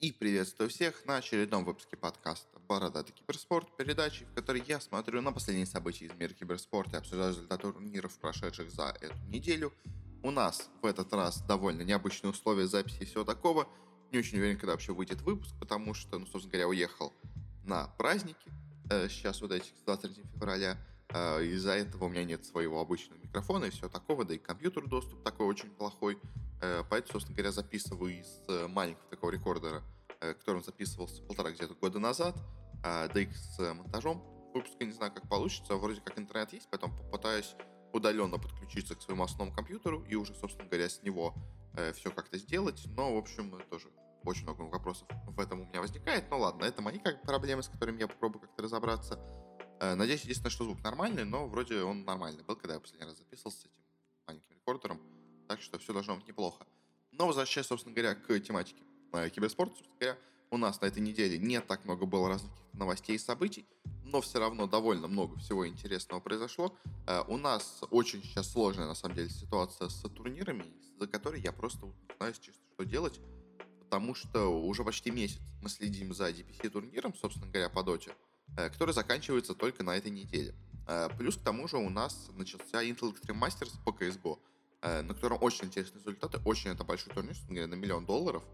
И приветствую всех на очередном выпуске подкаста «Бородатый киберспорт», передачи, в которой я смотрю на последние события из мира киберспорта и обсуждаю результаты турниров, прошедших за эту неделю. У нас в этот раз довольно необычные условия записи и всего такого. Не очень уверен, когда вообще выйдет выпуск, потому что, ну, собственно говоря, уехал на праздники, э, сейчас вот этих 23 февраля. Э, из-за этого у меня нет своего обычного микрофона и всего такого, да и компьютер доступ такой очень плохой. Э, поэтому, собственно говоря, записываю из э, маленького такого рекордера, которым записывался полтора где-то года назад, да и с монтажом выпуска не знаю, как получится. Вроде как интернет есть, поэтому попытаюсь удаленно подключиться к своему основному компьютеру и уже, собственно говоря, с него все как-то сделать. Но, в общем, тоже очень много вопросов в этом у меня возникает. Ну ладно, это мои как проблемы, с которыми я попробую как-то разобраться. Надеюсь, единственное, что звук нормальный, но вроде он нормальный был, когда я последний раз записывался с этим маленьким рекордером. Так что все должно быть неплохо. Но возвращаясь, собственно говоря, к тематике э, киберспорта, собственно говоря, у нас на этой неделе не так много было разных новостей и событий, но все равно довольно много всего интересного произошло. Э, у нас очень сейчас сложная, на самом деле, ситуация с турнирами, за которой я просто не знаю, чисто, что делать, потому что уже почти месяц мы следим за DPC-турниром, собственно говоря, по доте, э, который заканчивается только на этой неделе. Э, плюс к тому же у нас начался Intel Extreme Masters по CSGO, Э, на котором очень интересные результаты, очень это большой турнир, на миллион долларов,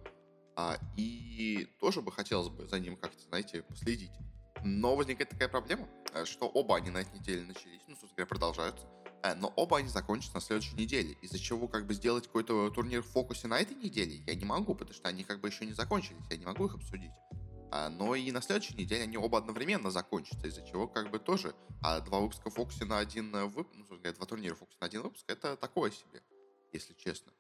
а, и тоже бы хотелось бы за ним как-то, знаете, последить. Но возникает такая проблема, э, что оба они на этой неделе начались, ну, собственно говоря, продолжаются, э, но оба они закончатся на следующей неделе, из-за чего как бы сделать какой-то турнир в фокусе на этой неделе я не могу, потому что они как бы еще не закончились, я не могу их обсудить. А, но и на следующей неделе они оба одновременно закончатся, из-за чего как бы тоже а два выпуска в фокусе на один э, выпуск, ну, два турнира в фокусе на один выпуск, это такое себе, если честно.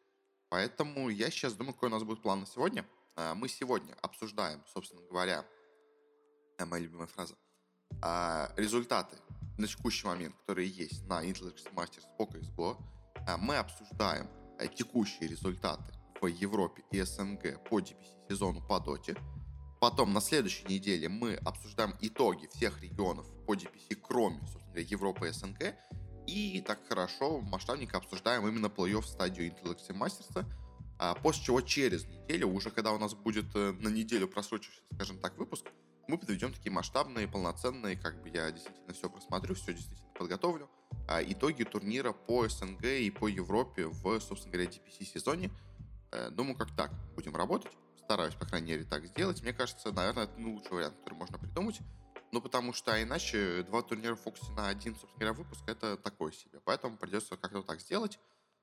Поэтому я сейчас думаю, какой у нас будет план на сегодня. А, мы сегодня обсуждаем, собственно говоря, э, моя любимая фраза, а, результаты на текущий момент, которые есть на Intel Masters по CSGO. Мы обсуждаем э, текущие результаты в Европе и СНГ по DPC сезону по доте. Потом на следующей неделе мы обсуждаем итоги всех регионов по DPC, кроме, собственно говоря, Европы и СНГ. И так хорошо, масштабненько обсуждаем именно плей-офф стадию Intel Extreme Masters. А после чего через неделю, уже когда у нас будет э, на неделю просрочившийся, скажем так, выпуск, мы подведем такие масштабные, полноценные, как бы я действительно все просмотрю, все действительно подготовлю. А, итоги турнира по СНГ и по Европе в, собственно говоря, DPC сезоне. Э, думаю, как так будем работать стараюсь, по крайней мере, так сделать. Мне кажется, наверное, это ну, лучший вариант, который можно придумать. Ну, потому что а иначе два турнира в фокусе на один, собственно говоря, выпуск — это такое себе. Поэтому придется как-то так сделать.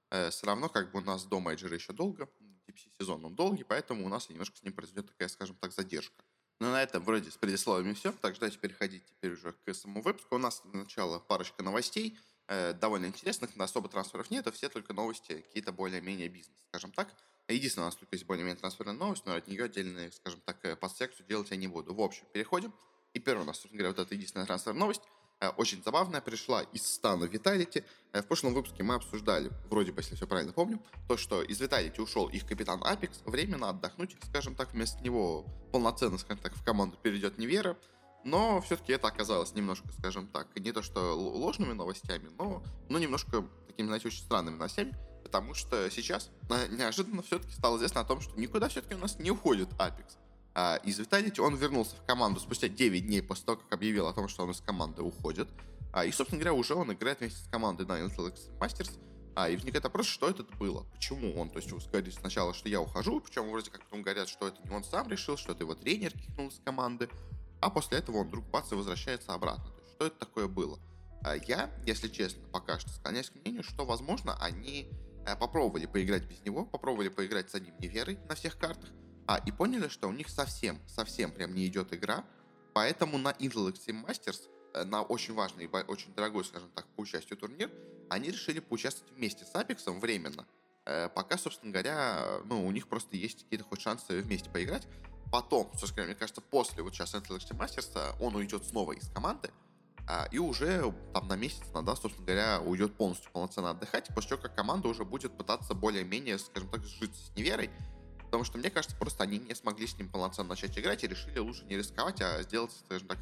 Э, все равно, как бы у нас до мейджора еще долго, DPC-сезон он долгий, поэтому у нас немножко с ним произойдет такая, скажем так, задержка. Но на этом вроде с предисловиями все. Так, давайте переходить теперь уже к самому выпуску. У нас для начала парочка новостей, довольно интересных, на особо трансферов нет, а все только новости какие-то более-менее бизнес, скажем так. Единственное, у нас только есть более-менее трансферная новость, но от нее отдельно, скажем так, э, подсекцию делать я не буду. В общем, переходим. И первая у нас, собственно говоря, вот эта единственная трансферная новость. Э, очень забавная, пришла из стана. Э, в прошлом выпуске мы обсуждали, вроде бы, если все правильно помню, то, что из Vitality ушел их капитан Апекс, временно отдохнуть, скажем так, вместо него полноценно, скажем так, в команду перейдет Невера. Но все-таки это оказалось немножко, скажем так, не то что ложными новостями, но, но немножко такими, знаете, очень странными новостями потому что сейчас э, неожиданно все-таки стало известно о том, что никуда все-таки у нас не уходит Apex. А из Vitality он вернулся в команду спустя 9 дней после того, как объявил о том, что он из команды уходит. А, и, собственно говоря, уже он играет вместе с командой на Intel Masters. А, и возникает вопрос, что это было? Почему он? То есть сказали сначала, что я ухожу, причем вроде как потом говорят, что это не он сам решил, что это его тренер кикнул из команды. А после этого он вдруг бац и возвращается обратно. То есть что это такое было? А я, если честно, пока что склоняюсь к мнению, что, возможно, они Э, попробовали поиграть без него, попробовали поиграть с одним неверой на всех картах, а, и поняли, что у них совсем, совсем прям не идет игра, поэтому на Intel Extreme Masters, э, на очень важный и очень дорогой, скажем так, по участию турнир, они решили поучаствовать вместе с Апексом временно, э, пока, собственно говоря, ну, у них просто есть какие-то хоть шансы вместе поиграть. Потом, собственно мне кажется, после вот сейчас Intel Extreme Masters он уйдет снова из команды, а, и уже там на месяц, на да, собственно говоря, уйдет полностью полноценно отдыхать, после чего как команда уже будет пытаться более-менее, скажем так, жить с неверой, потому что, мне кажется, просто они не смогли с ним полноценно начать играть и решили лучше не рисковать, а сделать, скажем так,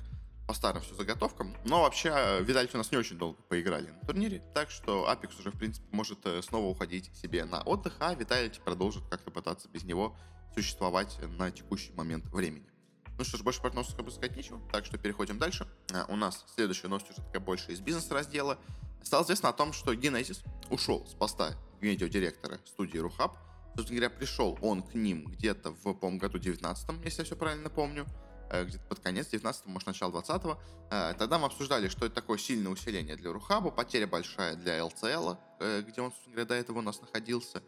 по старым все заготовкам. Но вообще, Виталий у нас не очень долго поиграли на турнире, так что Апекс уже, в принципе, может э, снова уходить себе на отдых, а Виталий продолжит как-то пытаться без него существовать на текущий момент времени. Ну что ж, больше про как бы сказать нечего, так что переходим дальше. А, у нас следующая новость уже такая больше из бизнес-раздела. Стало известно о том, что Genesis ушел с поста видеодиректора студии Рухаб. Собственно говоря, пришел он к ним где-то в, по-моему, году 19 если я все правильно помню. Э, где-то под конец 19 может, начало 20 э, Тогда мы обсуждали, что это такое сильное усиление для Рухаба, потеря большая для ЛЦЛ, э, где он, собственно говоря, до этого у нас находился,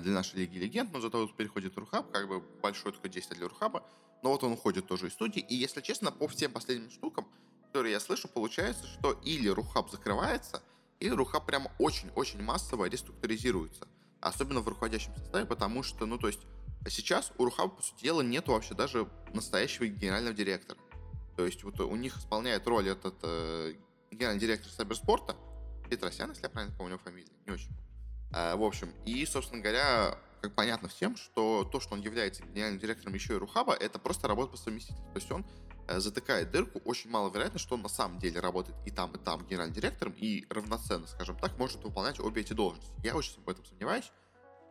для нашей Лиги Легенд, но зато вот переходит Рухаб, как бы большое такое действие для Рухаба, но вот он уходит тоже из студии, и, если честно, по всем последним штукам, которые я слышу, получается, что или Рухаб закрывается, или Рухаб прям очень-очень массово реструктуризируется, особенно в руководящем составе, потому что, ну, то есть, сейчас у Рухаба, по сути дела, нету вообще даже настоящего генерального директора. То есть вот у них исполняет роль этот э, генеральный директор Сайберспорта, Петросян, если я правильно помню фамилию, не очень. А, в общем, и, собственно говоря, как понятно всем, что то, что он является генеральным директором еще и Рухаба, это просто работа по совместительству. То есть он э, затыкает дырку, очень маловероятно, что он на самом деле работает и там, и там генеральным директором, и равноценно, скажем так, может выполнять обе эти должности. Я очень в этом сомневаюсь.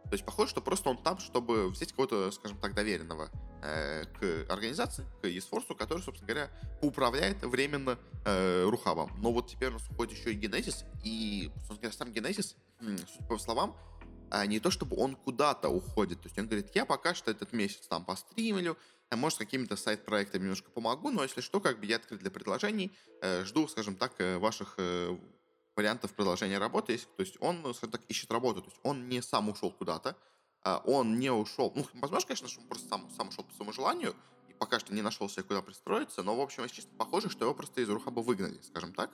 То есть похоже, что просто он там, чтобы взять кого-то, скажем так, доверенного э, к организации, к eSforce, который, собственно говоря, управляет временно э, Рухабом. Но вот теперь у нас уходит еще и Genesis, и, собственно говоря, сам Genesis, судя по словам, а не то чтобы он куда-то уходит. То есть он говорит, я пока что этот месяц там постримлю, а может, какими-то сайт-проектами немножко помогу, но если что, как бы я открыт для предложений, э, жду, скажем так, э, ваших э, вариантов продолжения работы. То есть он, скажем так, ищет работу. То есть он не сам ушел куда-то, а он не ушел. Ну, возможно, конечно, что он просто сам, сам ушел по своему желанию и пока что не нашел себе куда пристроиться, но, в общем, если честно, похоже, что его просто из Рухаба выгнали, скажем так.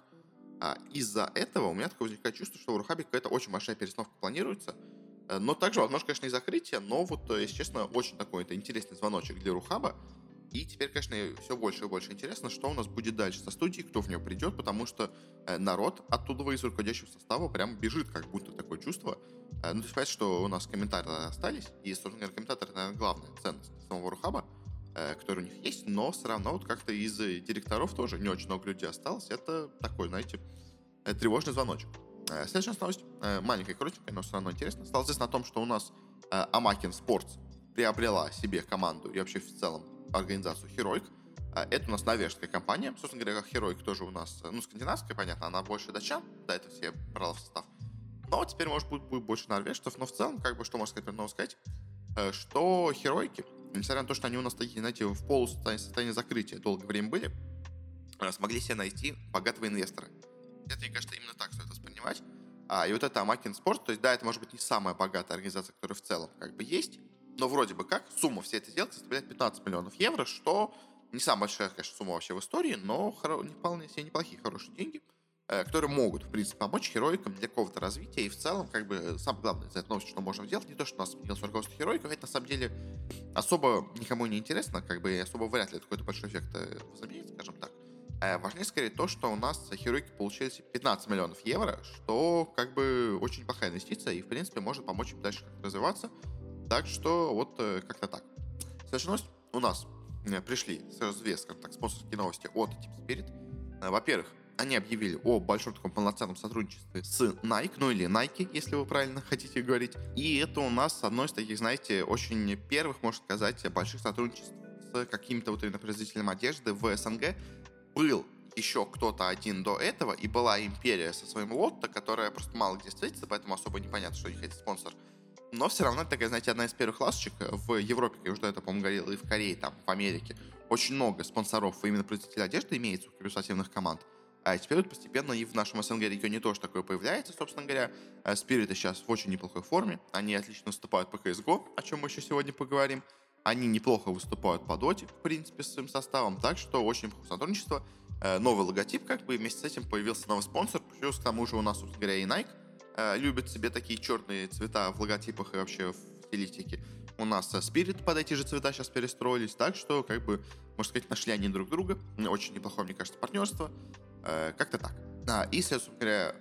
А из-за этого у меня такое возникает чувство, что в Рухабе какая-то очень большая перестановка планируется, э, но также, возможно, конечно, и закрытие, но вот, э, если честно, очень такой это интересный звоночек для Рухаба, и теперь, конечно, все больше и больше интересно, что у нас будет дальше со студией, кто в нее придет, потому что э, народ оттуда из руководящего состава прям бежит, как будто такое чувство. Ну, то есть, понятно, что у нас комментарии остались, и, собственно говоря, комментаторы, наверное, главная ценность самого Рухаба, э, который у них есть, но все равно вот как-то из директоров тоже не очень много людей осталось. Это такой, знаете, тревожный звоночек. Следующая новость, маленькая, коротенькая, но все равно интересно. Стало известно о том, что у нас Амакин Спортс приобрела себе команду и вообще в целом организацию Heroic. Это у нас норвежская компания. Собственно говоря, как Heroic тоже у нас, ну, скандинавская, понятно, она больше датчан, да, это все брала в состав. Но теперь, может, будет, будет больше норвежцев, но в целом, как бы, что можно сказать нового сказать, э, что Херойки, несмотря на то, что они у нас такие, знаете, в полусостоянии состоянии закрытия долгое время были, э, смогли себе найти богатого инвестора. Это, мне кажется, именно так стоит воспринимать. А, и вот это Амакин Спорт, то есть, да, это может быть не самая богатая организация, которая в целом как бы есть, но вроде бы как сумма всей этой сделки составляет 15 миллионов евро, что не самая большая, конечно, сумма вообще в истории, но вполне себе неплохие, хорошие деньги, которые могут, в принципе, помочь героикам для какого-то развития. И в целом, как бы, самое главное за эту новость, что можем сделать, не то, что у нас сменилось руководство героиков, это на самом деле особо никому не интересно, как бы особо вряд ли это какой-то большой эффект э, возымеет, скажем так. А важнее скорее то, что у нас героики получили 15 миллионов евро, что как бы очень плохая инвестиция и, в принципе, может помочь им дальше развиваться. Так что вот э, как-то так. Следующая новость у нас э, пришли сразу две, скажем так, спонсорские новости от Team Spirit. Э, во-первых, они объявили о большом таком полноценном сотрудничестве с Nike, ну или Nike, если вы правильно хотите говорить. И это у нас одно из таких, знаете, очень первых, можно сказать, больших сотрудничеств с каким-то вот именно производителем одежды в СНГ. Был еще кто-то один до этого, и была империя со своим лотто, которая просто мало где встретится, поэтому особо непонятно, что у них это спонсор но все равно это такая, знаете, одна из первых ласточек в Европе, я уже этого, по-моему, говорил, и в Корее, там, в Америке. Очень много спонсоров именно производителей одежды имеется у корпоративных команд. А теперь вот постепенно и в нашем СНГ регионе тоже такое появляется, собственно говоря. Спириты сейчас в очень неплохой форме. Они отлично выступают по CSGO, о чем мы еще сегодня поговорим. Они неплохо выступают по доте, в принципе, с своим составом. Так что очень неплохое сотрудничество. Э, новый логотип, как бы, вместе с этим появился новый спонсор. Плюс к тому же у нас, собственно говоря, и Nike Э, любят себе такие черные цвета в логотипах и вообще в стилистике. У нас Spirit под эти же цвета сейчас перестроились, так что, как бы, можно сказать, нашли они друг друга. Очень неплохое, мне кажется, партнерство. Э, как-то так. И, собственно говоря,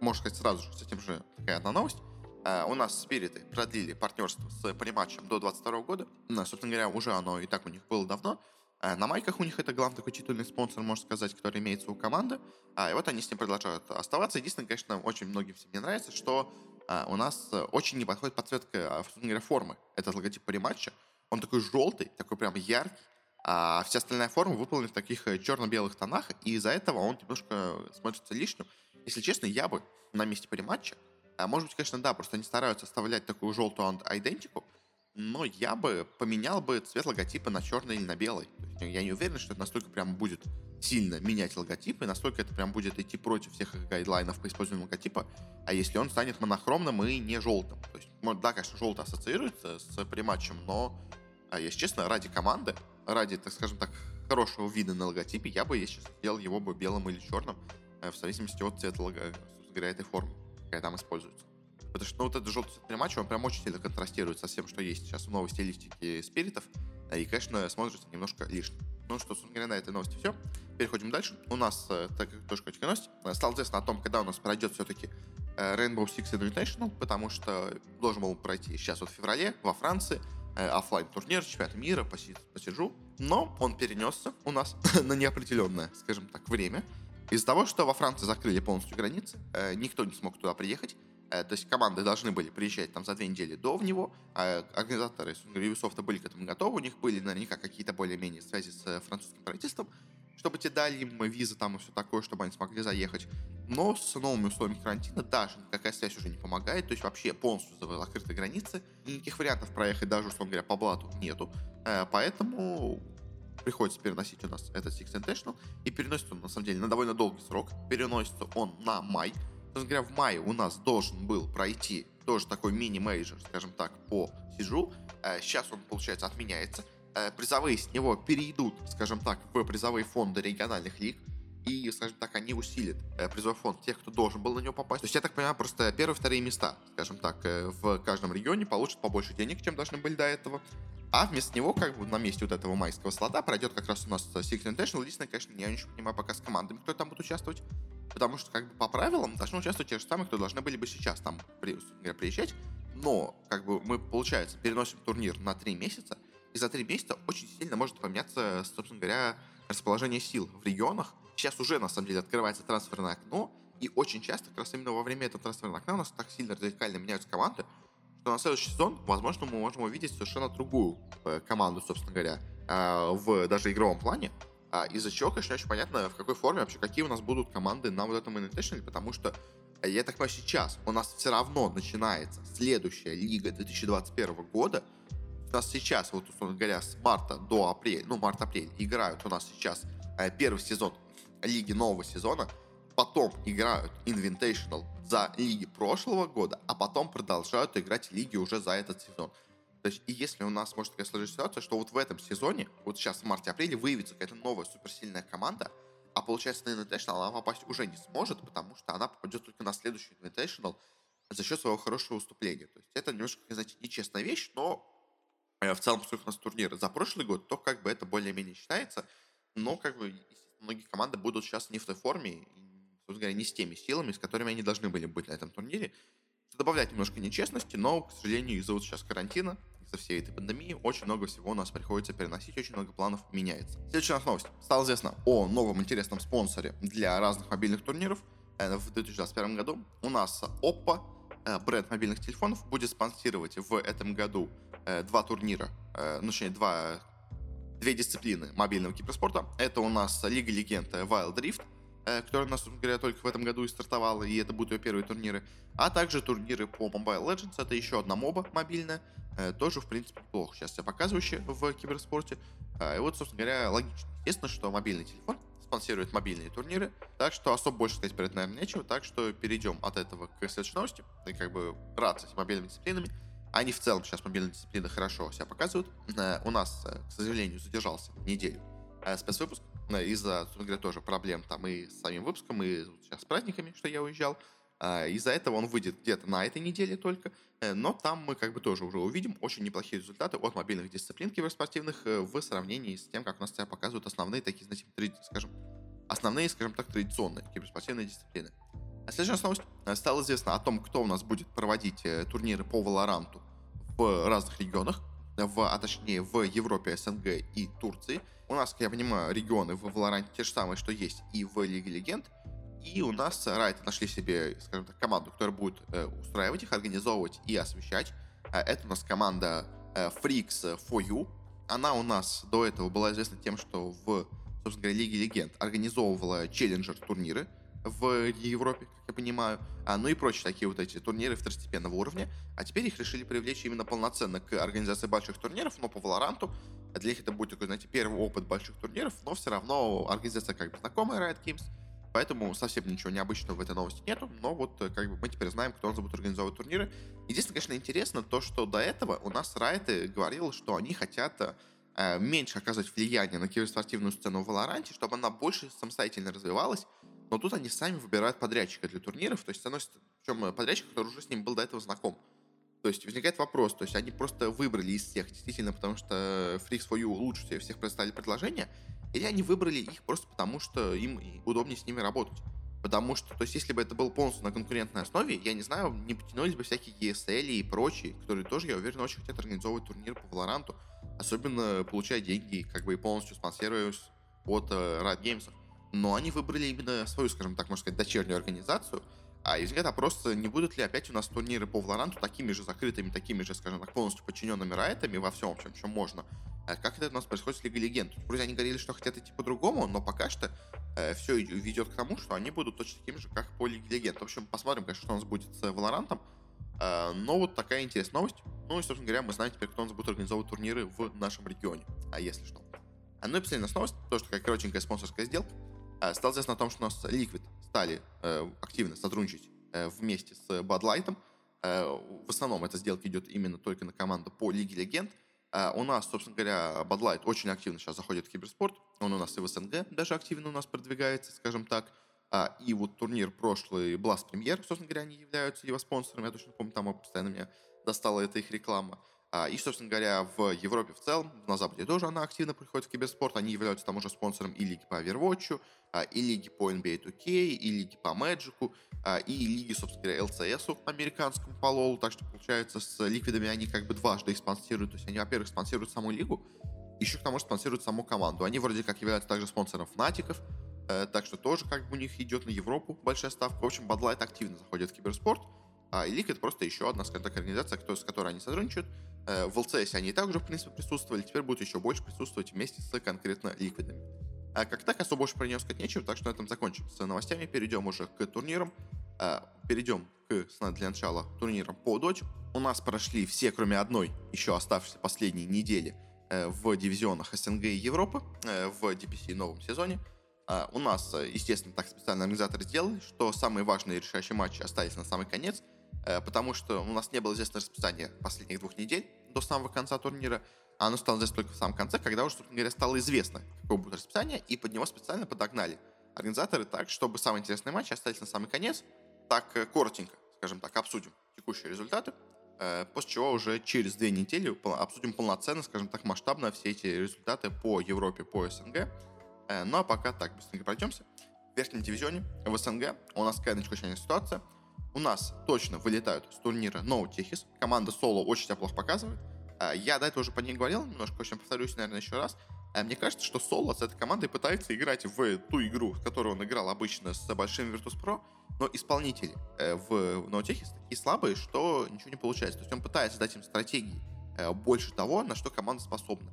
можно сказать, сразу же с этим же такая одна новость. Uh, у нас спириты продлили партнерство с Полиматчем до 22 года. Uh, собственно говоря, уже оно и так у них было давно. Э, на майках у них это главный такой титульный спонсор, можно сказать, который имеется у команды. А, и вот они с ним продолжают оставаться. Единственное, конечно, очень многим всем не нравится, что а, у нас очень не подходит подсветка, а, собственно говоря, формы. Этот логотип по рематча. он такой желтый, такой прям яркий, а вся остальная форма выполнена в таких э, черно-белых тонах, и из-за этого он немножко смотрится лишним. Если честно, я бы на месте париматча, а может быть, конечно, да, просто они стараются оставлять такую желтую идентику, но я бы поменял бы цвет логотипа на черный или на белый. Я не уверен, что это настолько прям будет сильно менять логотипы, настолько это прям будет идти против всех их гайдлайнов по использованию логотипа, а если он станет монохромным и не желтым. То есть, да, конечно, желтый ассоциируется с приматчем, но, а, если честно, ради команды, ради, так скажем так, хорошего вида на логотипе, я бы, если сделал его бы белым или черным, э, в зависимости от цвета лого, этой формы, какая там используется. Потому что ну, вот этот желтый цвет матча, он прям очень сильно контрастирует со всем, что есть сейчас в новой стилистике спиритов. И, конечно, смотрится немножко лишним. Ну что, собственно говоря, на этой новости все. Переходим дальше. У нас, э, так как тоже точка новости, э, стало известно о том, когда у нас пройдет все-таки э, Rainbow Six Invitational, потому что должен был пройти сейчас вот в феврале во Франции офлайн турнир чемпионата мира по, по Сиджу, но он перенесся у нас на неопределенное, скажем так, время. Из-за того, что во Франции закрыли полностью границы, никто не смог туда приехать, Э, то есть команды должны были приезжать там за две недели до него, а организаторы Ubisoft были к этому готовы, у них были наверняка какие-то более-менее связи с э, французским правительством, чтобы те дали им визы там и все такое, чтобы они смогли заехать. Но с новыми условиями карантина даже никакая связь уже не помогает, то есть вообще полностью закрыты границы, никаких вариантов проехать даже, условно говоря, по блату нету. Э, поэтому приходится переносить у нас этот Six Invitational, и переносится он, на самом деле, на довольно долгий срок. Переносится он на май, собственно говоря, в мае у нас должен был пройти тоже такой мини-мейджор, скажем так, по Siege'у. Э, сейчас он, получается, отменяется. Э, призовые с него перейдут, скажем так, в призовые фонды региональных лиг. И, скажем так, они усилят э, призовой фонд тех, кто должен был на него попасть. То есть, я так понимаю, просто первые, вторые места, скажем так, в каждом регионе получат побольше денег, чем должны были до этого. А вместо него, как бы на месте вот этого майского слота, пройдет как раз у нас Six International. Единственное, конечно, я ничего не понимаю пока с командами, кто там будет участвовать. Потому что, как бы, по правилам должны участвовать те же самые, кто должны были бы сейчас там при, приезжать. Но, как бы, мы, получается, переносим турнир на три месяца, и за три месяца очень сильно может поменяться, собственно говоря, расположение сил в регионах. Сейчас уже, на самом деле, открывается трансферное окно, и очень часто, как раз именно во время этого трансферного окна у нас так сильно радикально меняются команды, что на следующий сезон, возможно, мы можем увидеть совершенно другую э, команду, собственно говоря, э, в даже игровом плане, а, из-за чего, конечно, очень понятно, в какой форме вообще, какие у нас будут команды на вот этом Invitational, потому что, э, я так понимаю, сейчас у нас все равно начинается следующая лига 2021 года. У нас сейчас, вот, условно говоря, с марта до апреля, ну, март-апрель, играют у нас сейчас э, первый сезон лиги нового сезона, потом играют Invitational за лиги прошлого года, а потом продолжают играть лиги уже за этот сезон. То есть, и если у нас может такая сложиться ситуация, что вот в этом сезоне, вот сейчас в марте-апреле, выявится какая-то новая суперсильная команда, а получается на Invitational она попасть уже не сможет, потому что она попадет только на следующий Invitational за счет своего хорошего выступления. То есть это немножко, знаете, нечестная вещь, но э, в целом, поскольку у нас турниры за прошлый год, то как бы это более-менее считается, но как бы многие команды будут сейчас не в той форме, собственно говоря, не с теми силами, с которыми они должны были быть на этом турнире, что добавляет немножко нечестности, но, к сожалению, из-за вот сейчас карантина из-за всей этой пандемии очень много всего у нас приходится переносить, очень много планов меняется. Следующая новость. Стало известно о новом интересном спонсоре для разных мобильных турниров э, в 2021 году. У нас Oppo, э, бренд мобильных телефонов, будет спонсировать в этом году э, два турнира, ну, точнее, два две дисциплины мобильного киберспорта. Это у нас Лига Легенд Wild Rift, которая у нас, говоря, только в этом году и стартовала, и это будут ее первые турниры. А также турниры по Mobile Legends, это еще одна моба мобильная, Э, тоже, в принципе, плохо сейчас себя показывающие в киберспорте. А, и вот, собственно говоря, логично. Естественно, что мобильный телефон спонсирует мобильные турниры, так что особо больше сказать про это, наверное, нечего, так что перейдем от этого к следующей новости. И как бы рад с мобильными дисциплинами. Они в целом сейчас мобильные дисциплины хорошо себя показывают. Э, у нас, э, к сожалению, задержался неделю спецвыпуск из-за, собственно говоря, тоже проблем там и с самим выпуском, и сейчас с праздниками, что я уезжал. Из-за этого он выйдет где-то на этой неделе только, э, но там мы как бы тоже уже увидим очень неплохие результаты от мобильных дисциплин киберспортивных э, в сравнении с тем, как у нас себя показывают основные такие, знаете, скажем, основные, скажем так, традиционные киберспортивные дисциплины. А следующая новость. Э, стало известно о том, кто у нас будет проводить турниры по Валоранту в разных регионах, в, а точнее в Европе, СНГ и Турции. У нас, как я понимаю, регионы в Валоранте те же самые, что есть и в Лиге Легенд. И у нас Райты нашли себе, скажем так, команду, которая будет э, устраивать их, организовывать и освещать. Э, это у нас команда э, Freaks for You. Она у нас до этого была известна тем, что в, собственно говоря, Лиге Легенд организовывала челленджер турниры в Европе, как я понимаю, а, ну и прочие такие вот эти турниры второстепенного уровня. А теперь их решили привлечь именно полноценно к организации больших турниров, но по Валоранту. Для них это будет такой, знаете, первый опыт больших турниров, но все равно организация как бы знакомая Riot Games, Поэтому совсем ничего необычного в этой новости нету, но вот э, как бы мы теперь знаем, кто у нас будет организовывать турниры. Единственное, конечно, интересно то, что до этого у нас Райты говорил, что они хотят э, меньше оказывать влияние на киберспортивную сцену в Валоранте, чтобы она больше самостоятельно развивалась, но тут они сами выбирают подрядчика для турниров, то есть, с причем э, подрядчик, который уже с ним был до этого знаком. То есть возникает вопрос, то есть они просто выбрали из всех, действительно, потому что Freaks for You лучше всех, всех представили предложение, или они выбрали их просто потому, что им удобнее с ними работать. Потому что, то есть, если бы это был полностью на конкурентной основе, я не знаю, не потянулись бы всякие ESL и прочие, которые тоже, я уверен, очень хотят организовывать турнир по Valorant, особенно получая деньги, как бы и полностью спонсируясь от э, Riot Games. Но они выбрали именно свою, скажем так, можно сказать, дочернюю организацию, а возникает вопрос, не будут ли опять у нас турниры по Valorant такими же закрытыми, такими же, скажем так, полностью подчиненными райтами во всем, в чем, чем можно, а как это у нас происходит с Лигой Легенд? Вроде они говорили, что хотят идти по-другому, но пока что э, все ведет к тому, что они будут точно такими же, как по Лиге Легенд. В общем, посмотрим, конечно, что у нас будет с Валорантом. Э, но вот такая интересная новость. Ну и, собственно говоря, мы знаем теперь, кто у нас будет организовывать турниры в нашем регионе. А если что. А ну и последняя новость, тоже такая коротенькая спонсорская сделка. Э, стало известно о том, что у нас Liquid стали э, активно сотрудничать э, вместе с Bud Light. В основном эта сделка идет именно только на команду по Лиге Легенд. У нас, собственно говоря, Bud Light очень активно сейчас заходит в киберспорт. Он у нас и в СНГ даже активно у нас продвигается, скажем так. И вот турнир прошлый Blast Premier, собственно говоря, они являются его спонсорами. Я точно помню, там постоянно меня достала эта их реклама. А, и, собственно говоря, в Европе в целом, на Западе тоже она активно приходит в киберспорт. Они являются там уже спонсором и лиги по Overwatch, а, и лиги по NBA 2K, и лиги по Magic, а, и лиги, собственно говоря, LCS американскому по. Так что, получается, с ликвидами они как бы дважды их спонсируют. То есть они, во-первых, спонсируют саму лигу, еще к тому же спонсируют саму команду. Они вроде как являются также спонсором Фнатиков, э, так что тоже как бы у них идет на Европу большая ставка. В общем, Bud Light активно заходит в киберспорт. А Elite это просто еще одна, скажем так, организация, с которой они сотрудничают. Э, в LCS они также, в принципе, присутствовали, теперь будут еще больше присутствовать вместе с конкретно ликвидами. А как так, особо больше про нее сказать нечего, так что на этом закончим с новостями, перейдем уже к турнирам. Э, перейдем к, для начала, турнирам по Dodge. У нас прошли все, кроме одной, еще оставшейся последней недели э, в дивизионах СНГ и Европы в DPC новом сезоне. У нас, естественно, так специально организаторы сделали, что самые важные решающие матчи остались на самый конец – Э, потому что у нас не было известно расписание последних двух недель до самого конца турнира, а оно стало известно только в самом конце, когда уже, собственно говоря, стало известно, какое будет расписание, и под него специально подогнали организаторы так, чтобы самые интересные матчи остались на самый конец. Так, э, коротенько, скажем так, обсудим текущие результаты, э, после чего уже через две недели обсудим полноценно, скажем так, масштабно все эти результаты по Европе, по СНГ. Ну а пока так, быстренько пройдемся. В верхнем дивизионе в СНГ у нас какая началась ситуация – у нас точно вылетают с турнира No Техис. Команда Соло очень себя плохо показывает. А, я до этого уже по ней говорил, немножко очень повторюсь, наверное, еще раз. А, мне кажется, что Соло с этой командой пытается играть в ту игру, в которую он играл обычно с большим Virtus.pro, но исполнители э, в No Техис такие слабые, что ничего не получается. То есть он пытается дать им стратегии э, больше того, на что команда способна.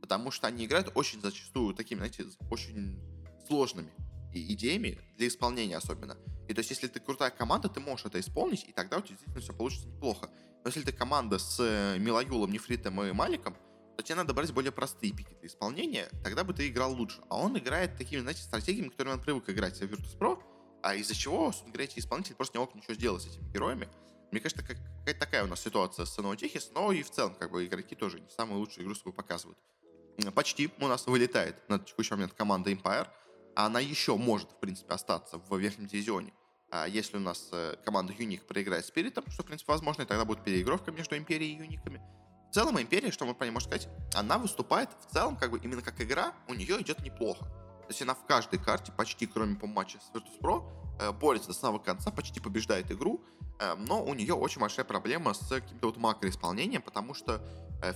Потому что они играют очень зачастую такими, знаете, очень сложными идеями для исполнения особенно. И то есть, если ты крутая команда, ты можешь это исполнить, и тогда у тебя действительно все получится неплохо. Но если ты команда с э, Милаюлом, Нефритом и Маликом, то тебе надо брать более простые пики для исполнения, тогда бы ты играл лучше. А он играет такими, знаете, стратегиями, которыми он привык играть в Virtus.pro, а из-за чего, собственно говоря, эти исполнители просто не могут ничего сделать с этими героями. Мне кажется, какая-то такая у нас ситуация с Ноутихис, но и в целом, как бы, игроки тоже не самую лучшую игру свою показывают. Почти у нас вылетает на текущий момент команда Empire — она еще может, в принципе, остаться в верхнем дивизионе. А если у нас э, команда Юник проиграет Спиритом, что, в принципе, возможно, и тогда будет переигровка между Империей и Юниками. В целом, Империя, что мы про нее можем сказать, она выступает в целом, как бы, именно как игра, у нее идет неплохо. То есть она в каждой карте, почти кроме по матча с Virtus.pro, э, борется до самого конца, почти побеждает игру, э, но у нее очень большая проблема с каким-то вот макроисполнением, потому что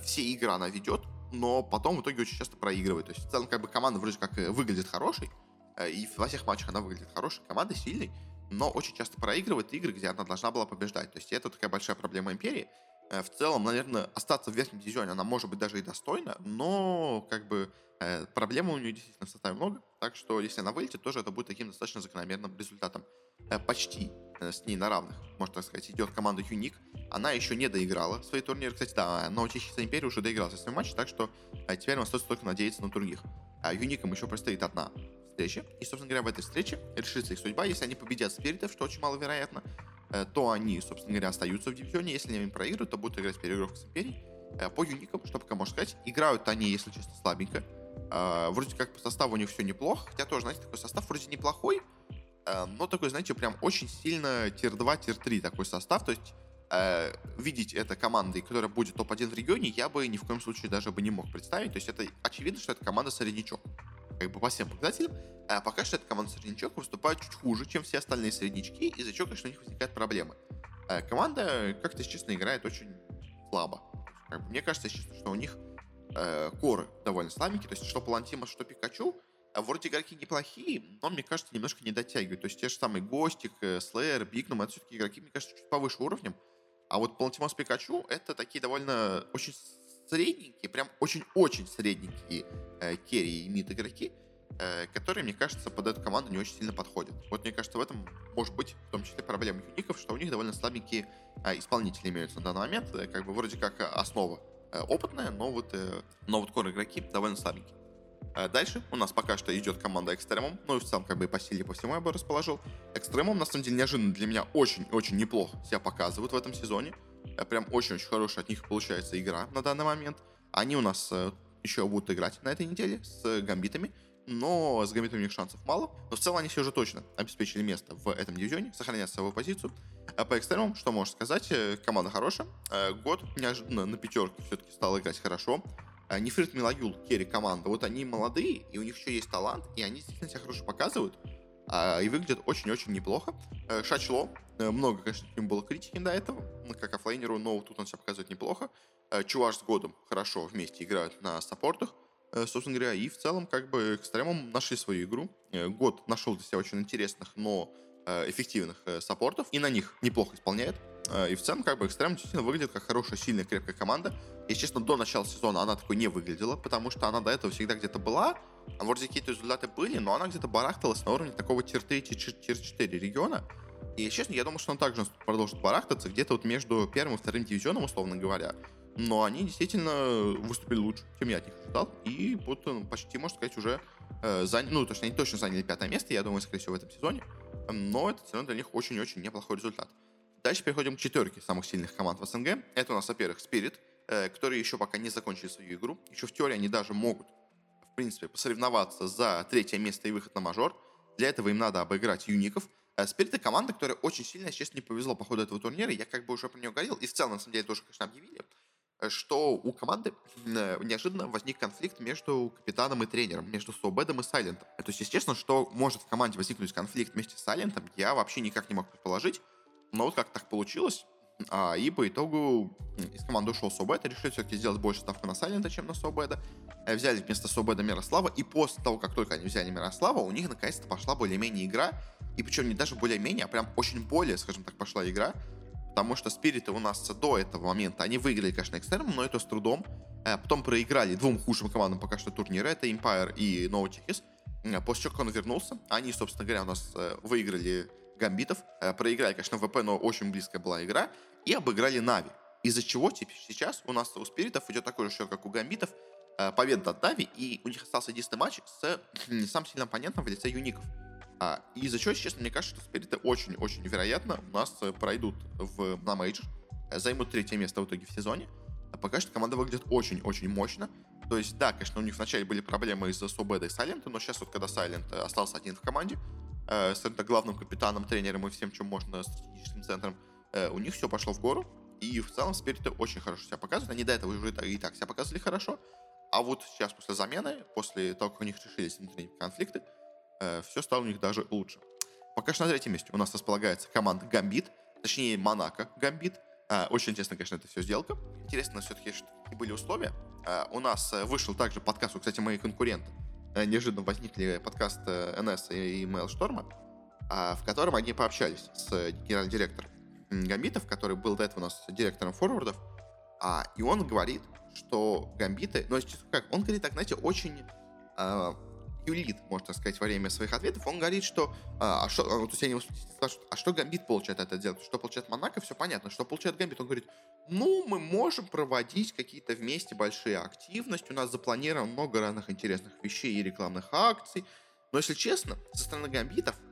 все игры она ведет, но потом в итоге очень часто проигрывает. То есть в целом как бы команда вроде как выглядит хорошей, и во всех матчах она выглядит хорошей командой, сильной, но очень часто проигрывает игры, где она должна была побеждать. То есть это такая большая проблема Империи. Э, в целом, наверное, остаться в верхнем дивизионе она может быть даже и достойна, но как бы э, проблем у нее действительно в составе много, так что если она вылетит, тоже это будет таким достаточно закономерным результатом. Э, почти э, с ней на равных, можно так сказать, идет команда Юник. Она еще не доиграла свои турниры. Кстати, да, но Чехийская империя уже доиграла свой матч, так что э, теперь нам остается только надеяться на других. А юникам еще предстоит одна встреча. И, собственно говоря, в этой встрече решится их судьба. Если они победят спиритов, что очень маловероятно, Э, то они, собственно говоря, остаются в дивизионе. Если они проигрывают, то будут играть переигровку с Империей. Э, по юникам, что пока можно сказать, играют они, если честно, слабенько. Э, вроде как по составу у них все неплохо, хотя тоже, знаете, такой состав вроде неплохой, но такой, знаете, прям очень сильно tier-2, tier-3 такой состав, то есть видеть это командой, которая будет топ-1 в регионе, я бы ни в коем случае даже бы не мог представить. То есть это очевидно, что это команда среднячок как бы по всем показателям, а пока что эта команда среднячок выступает чуть хуже, чем все остальные среднячки, из-за чего, конечно, у них возникают проблемы. А команда, как-то, честно, играет очень слабо. Как бы, мне кажется, честно, что у них э, коры довольно слабенькие, то есть что Палантима, что Пикачу, а вроде игроки неплохие, но, мне кажется, немножко не дотягивают. То есть те же самые Гостик, Слэйр, Бигнум, это все-таки игроки, мне кажется, чуть повыше уровнем. А вот Палантимос Пикачу это такие довольно очень средненькие, прям очень-очень средненькие э, керри и мид игроки, э, которые, мне кажется, под эту команду не очень сильно подходят. Вот мне кажется, в этом может быть в том числе проблема юников, что у них довольно слабенькие э, исполнители имеются на данный момент, э, как бы вроде как основа э, опытная, но вот, э, но вот кор игроки довольно слабенькие. Э, дальше у нас пока что идет команда Экстремум. Ну и в целом, как бы и по силе, по всему я бы расположил. Экстремум, на самом деле, неожиданно для меня очень-очень неплохо себя показывают в этом сезоне. Э, прям очень-очень хорошая от них получается игра на данный момент. Они у нас э, еще будут играть на этой неделе с гамбитами, но с гамбитами у них шансов мало. Но в целом они все же точно обеспечили место в этом дивизионе, сохранят свою позицию. А по экстремумам, что можно сказать, э, команда хорошая. Год неожиданно на пятерке все-таки стал играть хорошо. Нефрит Милаюл, Керри команда, вот они молодые, и у них еще есть талант, и они действительно себя хорошо показывают. А, и выглядит очень-очень неплохо. Э, Шачло, э, много, конечно, к было критики до этого, как оффлейнеру, но тут он себя показывает неплохо. Э, Чуваш с Годом хорошо вместе играют на саппортах, собственно говоря, и в целом, как бы, экстремум нашли свою игру. Год нашел для себя очень интересных, но эффективных саппортов, и на них неплохо исполняет. И в целом, как бы, Экстрем действительно выглядит как хорошая, сильная, крепкая команда. Если честно, до начала сезона она такой не выглядела, потому что она до этого всегда где-то была, вроде какие-то результаты были, но она где-то барахталась на уровне такого tier-3, tier-4 региона. И, честно, я думаю, что она также продолжит барахтаться где-то вот между первым и вторым дивизионом, условно говоря. Но они действительно выступили лучше, чем я от них ожидал. И будут ну, почти, можно сказать, уже э, заняли, ну, точно, они точно заняли пятое место, я думаю, скорее всего, в этом сезоне. Но это все равно для них очень-очень неплохой результат. Дальше переходим к четверке самых сильных команд в СНГ. Это у нас, во-первых, Spirit, э, которые еще пока не закончили свою игру. Еще в теории они даже могут принципе, посоревноваться за третье место и выход на мажор. Для этого им надо обыграть юников. Спирит э, это команда, которая очень сильно, честно, не повезло по ходу этого турнира. Я как бы уже про нее говорил, и в целом, на самом деле, тоже, конечно, объявили, э, что у команды э, неожиданно возник конфликт между капитаном и тренером, между Собедом и Сайлентом. То есть, естественно, что может в команде возникнуть конфликт вместе с Сайлентом, я вообще никак не мог предположить. Но вот как так получилось, а, и по итогу из команды ушел Собед, решили все-таки сделать больше ставку на Сайлента, чем на Собеда. Э, взяли вместо Собеда Мирослава, и после того, как только они взяли Мирослава, у них наконец-то пошла более-менее игра. И причем не даже более-менее, а прям очень более, скажем так, пошла игра. Потому что спириты у нас до этого момента, они выиграли, конечно, экстерном, но это с трудом. Э, потом проиграли двум худшим командам пока что турнира, это Empire и No Tickets. Э, после чего, он вернулся, они, собственно говоря, у нас выиграли гамбитов. Проиграли, конечно, ВП, но очень близкая была игра. И обыграли Нави. Из-за чего теперь сейчас у нас у спиритов идет такой же счет, как у гамбитов. Э, победа от Нави, и у них остался единственный матч с не самым сильным оппонентом в лице юников. А, и из-за чего, честно, мне кажется, что спириты очень-очень вероятно у нас э, пройдут в, на мейджор, займут третье место в итоге в сезоне. А пока что команда выглядит очень-очень мощно. То есть, да, конечно, у них вначале были проблемы из-за Собеда и Сайлента, но сейчас вот когда Сайлент остался один в команде, э, с главным капитаном, тренером и всем, чем можно, стратегическим центром, э, у них все пошло в гору. И в целом Спириты очень хорошо себя показывают. Они до этого уже и так себя показывали хорошо. А вот сейчас после замены, после того, как у них решились внутренние конфликты, э, все стало у них даже лучше. Пока что на третьем месте у нас располагается команда Гамбит, точнее Монако Гамбит. Э, очень интересно, конечно, это все сделка. Интересно все-таки, что были условия. Э, у нас э, вышел также подкаст, кстати, мои конкуренты, Э, неожиданно возникли подкасты НС и Mailstorm, а, в котором они пообщались с генеральным директором Гамбитов, который был до этого у нас директором форвардов, А, и он говорит, что гамбиты, ну, как, он говорит так, знаете, очень э, юлит, можно сказать, во время своих ответов. Он говорит, что, а, а что, то есть они спрашивают, а что гамбит получает от этого? Что получает Монако, все понятно. Что получает гамбит? Он говорит, ну, мы можем проводить какие-то вместе большие активности, у нас запланировано много разных интересных вещей и рекламных акций. Но, если честно, со стороны гамбитов э,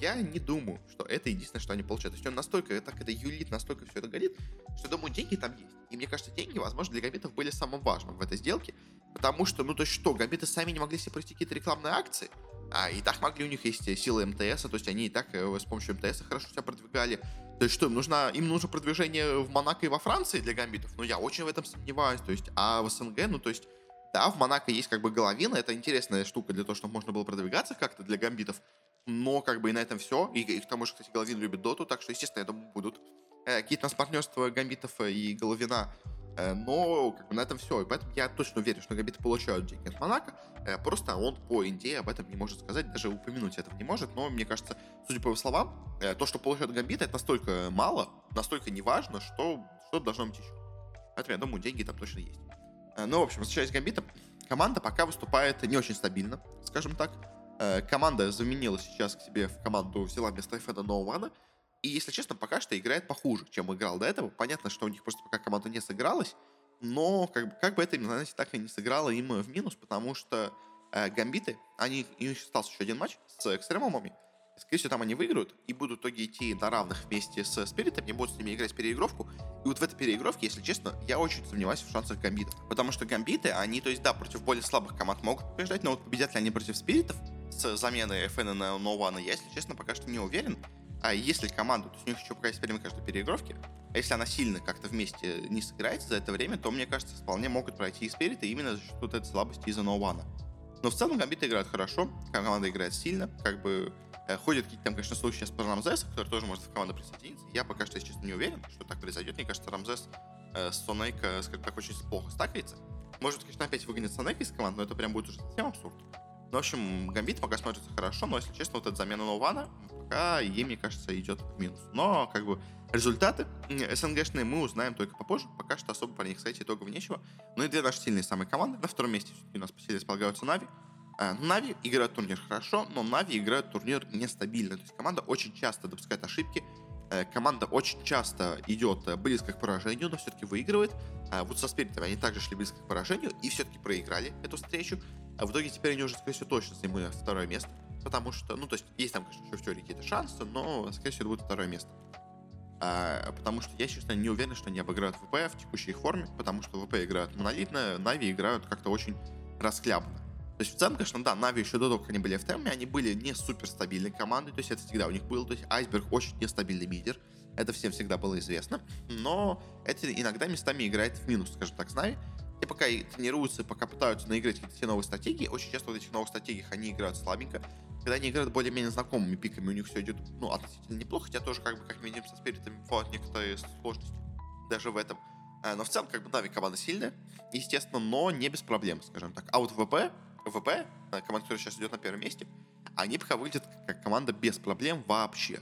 я не думаю, что это единственное, что они получают. То есть он настолько, так это юлит, настолько все это горит, что, думаю, деньги там есть. И мне кажется, деньги, возможно, для гамбитов были самым важным в этой сделке. Потому что, ну то есть что, гамбиты сами не могли себе провести какие-то рекламные акции, а и так могли, у них есть силы МТС, то есть они и так э, с помощью МТС хорошо себя продвигали. То есть что, им нужно, им нужно продвижение в Монако и во Франции для гамбитов? Ну, я очень в этом сомневаюсь. То есть, а в СНГ, ну, то есть, да, в Монако есть как бы головина, это интересная штука для того, чтобы можно было продвигаться как-то для гамбитов, но как бы и на этом все. И, и к тому же, кстати, Головин любит доту, так что, естественно, я думаю, будут э, какие-то нас партнерства гамбитов и Головина Э, но как бы, на этом все. И поэтому я точно уверен, что габиты получают деньги от Монако. Э, просто он по идее об этом не может сказать, даже упомянуть этого не может. Но мне кажется, судя по его словам, э, то, что получают гамбиты, это настолько мало, настолько неважно, что что должно быть еще. Поэтому я думаю, деньги там точно есть. Ну, в общем, возвращаясь к гамбитам, команда пока выступает не очень стабильно, скажем так. Команда заменила сейчас к себе в команду, взяла вместо Феда Ноуана. И, если честно, пока что играет похуже, чем играл до этого. Понятно, что у них просто пока команда не сыгралась, но как бы, как бы это, знаете, так и не сыграло им в минус, потому что э, гамбиты, они, у них остался еще один матч с экстремумами, скорее всего, там они выиграют и будут в итоге идти на равных вместе с спиритами, будут с ними играть переигровку. И вот в этой переигровке, если честно, я очень сомневаюсь в шансах гамбитов. Потому что гамбиты, они, то есть, да, против более слабых команд могут побеждать, но вот победят ли они против спиритов с заменой FN на No я, если честно, пока что не уверен. А если команда, то есть у них еще пока есть время каждой переигровки, а если она сильно как-то вместе не сыграется за это время, то, мне кажется, вполне могут пройти и Спирита именно за счет вот этой слабости из-за ноуана. Но в целом гамбиты играют хорошо, команда играет сильно, как бы э, ходят какие-то там, конечно, случаи сейчас про Рамзеса, который тоже может в команду присоединиться. Я пока что, если честно, не уверен, что так произойдет. Мне кажется, Рамзес э, с Сонейка, скажем так, очень плохо стакается. Может, конечно, опять выгонит Сонейка из команды, но это прям будет уже совсем абсурд. Ну, в общем, Гамбит пока смотрится хорошо, но, если честно, вот эта замена Нована пока ей, мне кажется, идет в минус. Но, как бы, результаты СНГшные мы узнаем только попозже. Пока что особо про них сказать итогов нечего. Ну и две наши сильные самые команды. На втором месте у нас по силе располагаются Нави. А, Нави играют турнир хорошо, но Нави играют турнир нестабильно. То есть команда очень часто допускает ошибки, э, команда очень часто идет э, близко к поражению, но все-таки выигрывает. А вот со Спиритами они также шли близко к поражению и все-таки проиграли эту встречу. А в итоге теперь они уже, скорее всего, точно займут второе место. Потому что, ну, то есть, есть там, конечно, еще в теории какие-то шансы, но, скорее всего, это будет второе место. А, потому что я, честно, не уверен, что они обыграют ВП в текущей их форме, потому что ВП играют монолитно, Нави играют как-то очень расхлябанно. То есть в целом, конечно, да, Нави еще до того, как они были в теме, они были не супер стабильной командой, то есть это всегда у них было, то есть Айсберг очень нестабильный лидер, это всем всегда было известно, но это иногда местами играет в минус, скажем так, с Нави, и пока тренируются, пока пытаются наиграть какие-то новые стратегии, очень часто в этих новых стратегиях они играют слабенько, когда они играют более-менее знакомыми пиками, у них все идет, ну, относительно неплохо, хотя тоже, как бы, как минимум, со спиритами бывают некоторые сложности даже в этом. А, но в целом, как бы, Нави команда сильная, естественно, но не без проблем, скажем так. А вот ВП, ВП, э, команда, которая сейчас идет на первом месте, они пока выглядят как команда без проблем вообще.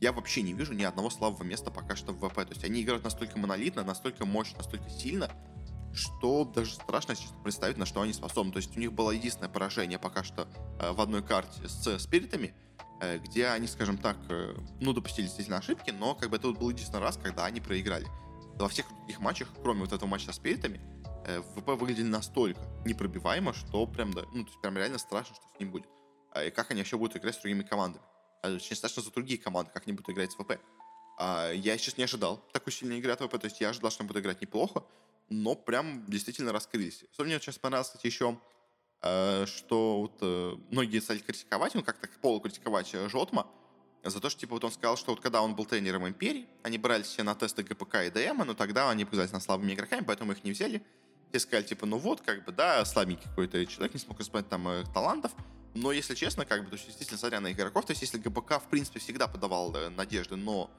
я вообще не вижу ни одного слабого места пока что в ВП. То есть они играют настолько монолитно, настолько мощно, настолько сильно, что даже страшно представить, на что они способны. То есть у них было единственное поражение пока что э, в одной карте с спиритами, э, где они, скажем так, э, ну, допустили действительно ошибки, но как бы это вот был единственный раз, когда они проиграли. Во всех других матчах, кроме вот этого матча со спиритами, ВП выглядели настолько непробиваемо, что прям, да, ну, то есть прям реально страшно, что с ним будет. А, и как они вообще будут играть с другими командами. А, очень страшно за другие команды, как они будут играть с ВП. А, я сейчас не ожидал такой сильной игры от ВП, то есть я ожидал, что они будут играть неплохо, но прям действительно раскрылись. Что мне сейчас понравилось, кстати, еще, э, что вот э, многие стали критиковать, ну как-то полукритиковать э, Жотма, за то, что типа вот он сказал, что вот когда он был тренером Империи, они брали все на тесты ГПК и ДМ, но тогда они показались на слабыми игроками, поэтому их не взяли. Все сказали, типа, ну вот, как бы, да, слабенький какой-то человек, не смог исполнять там э, талантов, но если честно, как бы, то есть, действительно, смотря на игроков, то есть, если ГПК, в принципе, всегда подавал надежды, но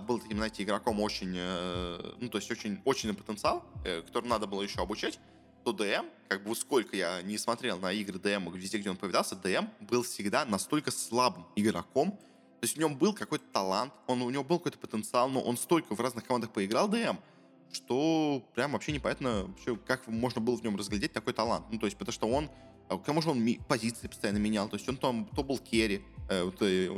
был таким, знаете, игроком очень, э, ну, то есть очень, очень потенциал, э, который надо было еще обучать, то ДМ, как бы сколько я не смотрел на игры ДМ, везде, где он появлялся, ДМ был всегда настолько слабым игроком, то есть в нем был какой-то талант, он, у него был какой-то потенциал, но он столько в разных командах поиграл ДМ, что прям вообще непонятно, вообще, как можно было в нем разглядеть такой талант. Ну, то есть, потому что он, а, к тому же он позиции постоянно менял, то есть он там то был керри, э, вот, э,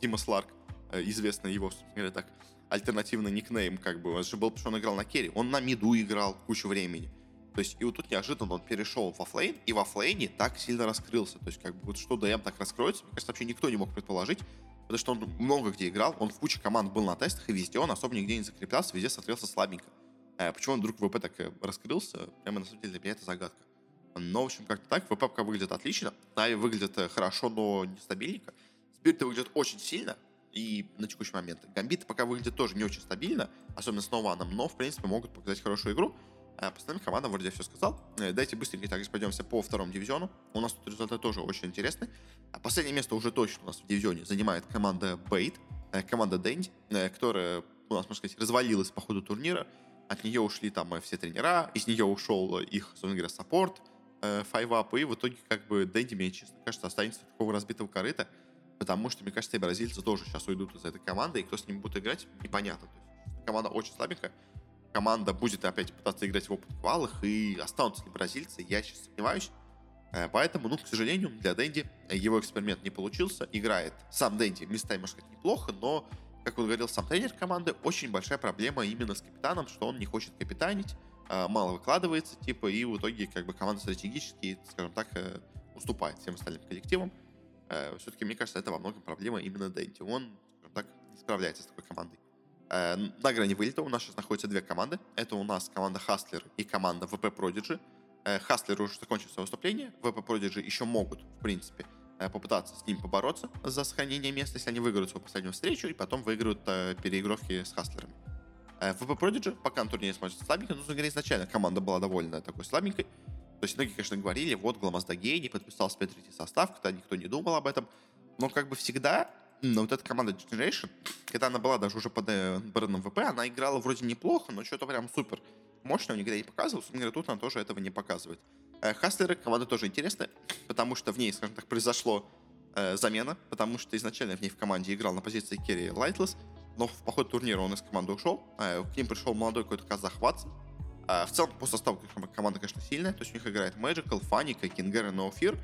Дима Сларк, известный его, говоря, так, альтернативный никнейм, как бы, он же был, потому что он играл на carry, он на миду играл кучу времени. То есть, и вот тут неожиданно он перешел в offlane, и в offlane так сильно раскрылся. То есть, как бы, вот что ДМ так раскроется, мне кажется, вообще никто не мог предположить, потому что он много где играл, он в куче команд был на тестах, и везде он особо нигде не закреплялся, везде смотрелся слабенько. А почему он вдруг ВП так э, раскрылся, прямо на самом деле для меня это загадка. Но, в общем, как-то так, ВП пока выглядит отлично, Нави выглядит э, хорошо, но нестабильненько. Спирит выглядит очень сильно, и на текущий момент. Гамбиты пока выглядят тоже не очень стабильно, особенно с Нованом, но, в принципе, могут показать хорошую игру. А по остальным командам вроде я все сказал. Э, давайте быстренько так пойдемся по второму дивизиону. У нас тут результаты тоже очень интересны. А последнее место уже точно у нас в дивизионе занимает команда Бейт, э, команда Дэнди, э, которая у нас, можно сказать, развалилась по ходу турнира. От нее ушли там все тренера, из нее ушел их, собственно говоря, support, 5up, и в итоге как бы Дэнди, мне честно кажется, останется у такого разбитого корыта, потому что, мне кажется, бразильцы тоже сейчас уйдут из этой команды, и кто с ними будет играть, непонятно. Есть, команда очень слабенькая, команда будет опять пытаться играть в open квалах, и останутся ли бразильцы, я сейчас сомневаюсь. Э, поэтому, ну, к сожалению, для Дэнди его эксперимент не получился. Играет сам Дэнди местами, можно сказать, неплохо, но, как он говорил сам тренер команды, очень большая проблема именно с капитаном, что он не хочет капитанить, э, мало выкладывается, типа, и в итоге, как бы, команда стратегически, скажем так, э, уступает всем остальным коллективам. Все-таки, мне кажется, это во многом проблема именно Дэнди. Он, так, не справляется с такой командой. Э, на грани вылета у нас сейчас находятся две команды. Это у нас команда Hustler и команда VP Prodigy. Hustler уже закончил свое выступление. VP Prodigy еще могут, в принципе, э, попытаться с ним побороться за сохранение места, если они выиграют свою последнюю встречу и потом выиграют э, переигровки с Хастлерами. VP Prodigy пока на турнире смотрится слабенько, но, говоря, изначально команда была довольно такой слабенькой. То есть многие, конечно, говорили, вот Гламаздагей не подписал себе третий состав, когда никто не думал об этом. Но как бы всегда но вот эта команда Generation, когда она была даже уже под э, брендом ВП, она играла вроде неплохо, но что-то прям супер мощного нигде не показывала. Собственно тут она тоже этого не показывает. Э, Хаслеры команда тоже интересная, потому что в ней, скажем так, произошло э, замена, потому что изначально в ней в команде играл на позиции carry Lightless, но по ходу турнира он из команды ушел. Э, к ним пришел молодой какой-то казах Ватсон. Э, в целом по составу команда, конечно, сильная, то есть у них играет Magical, Фаника, Kingr и No.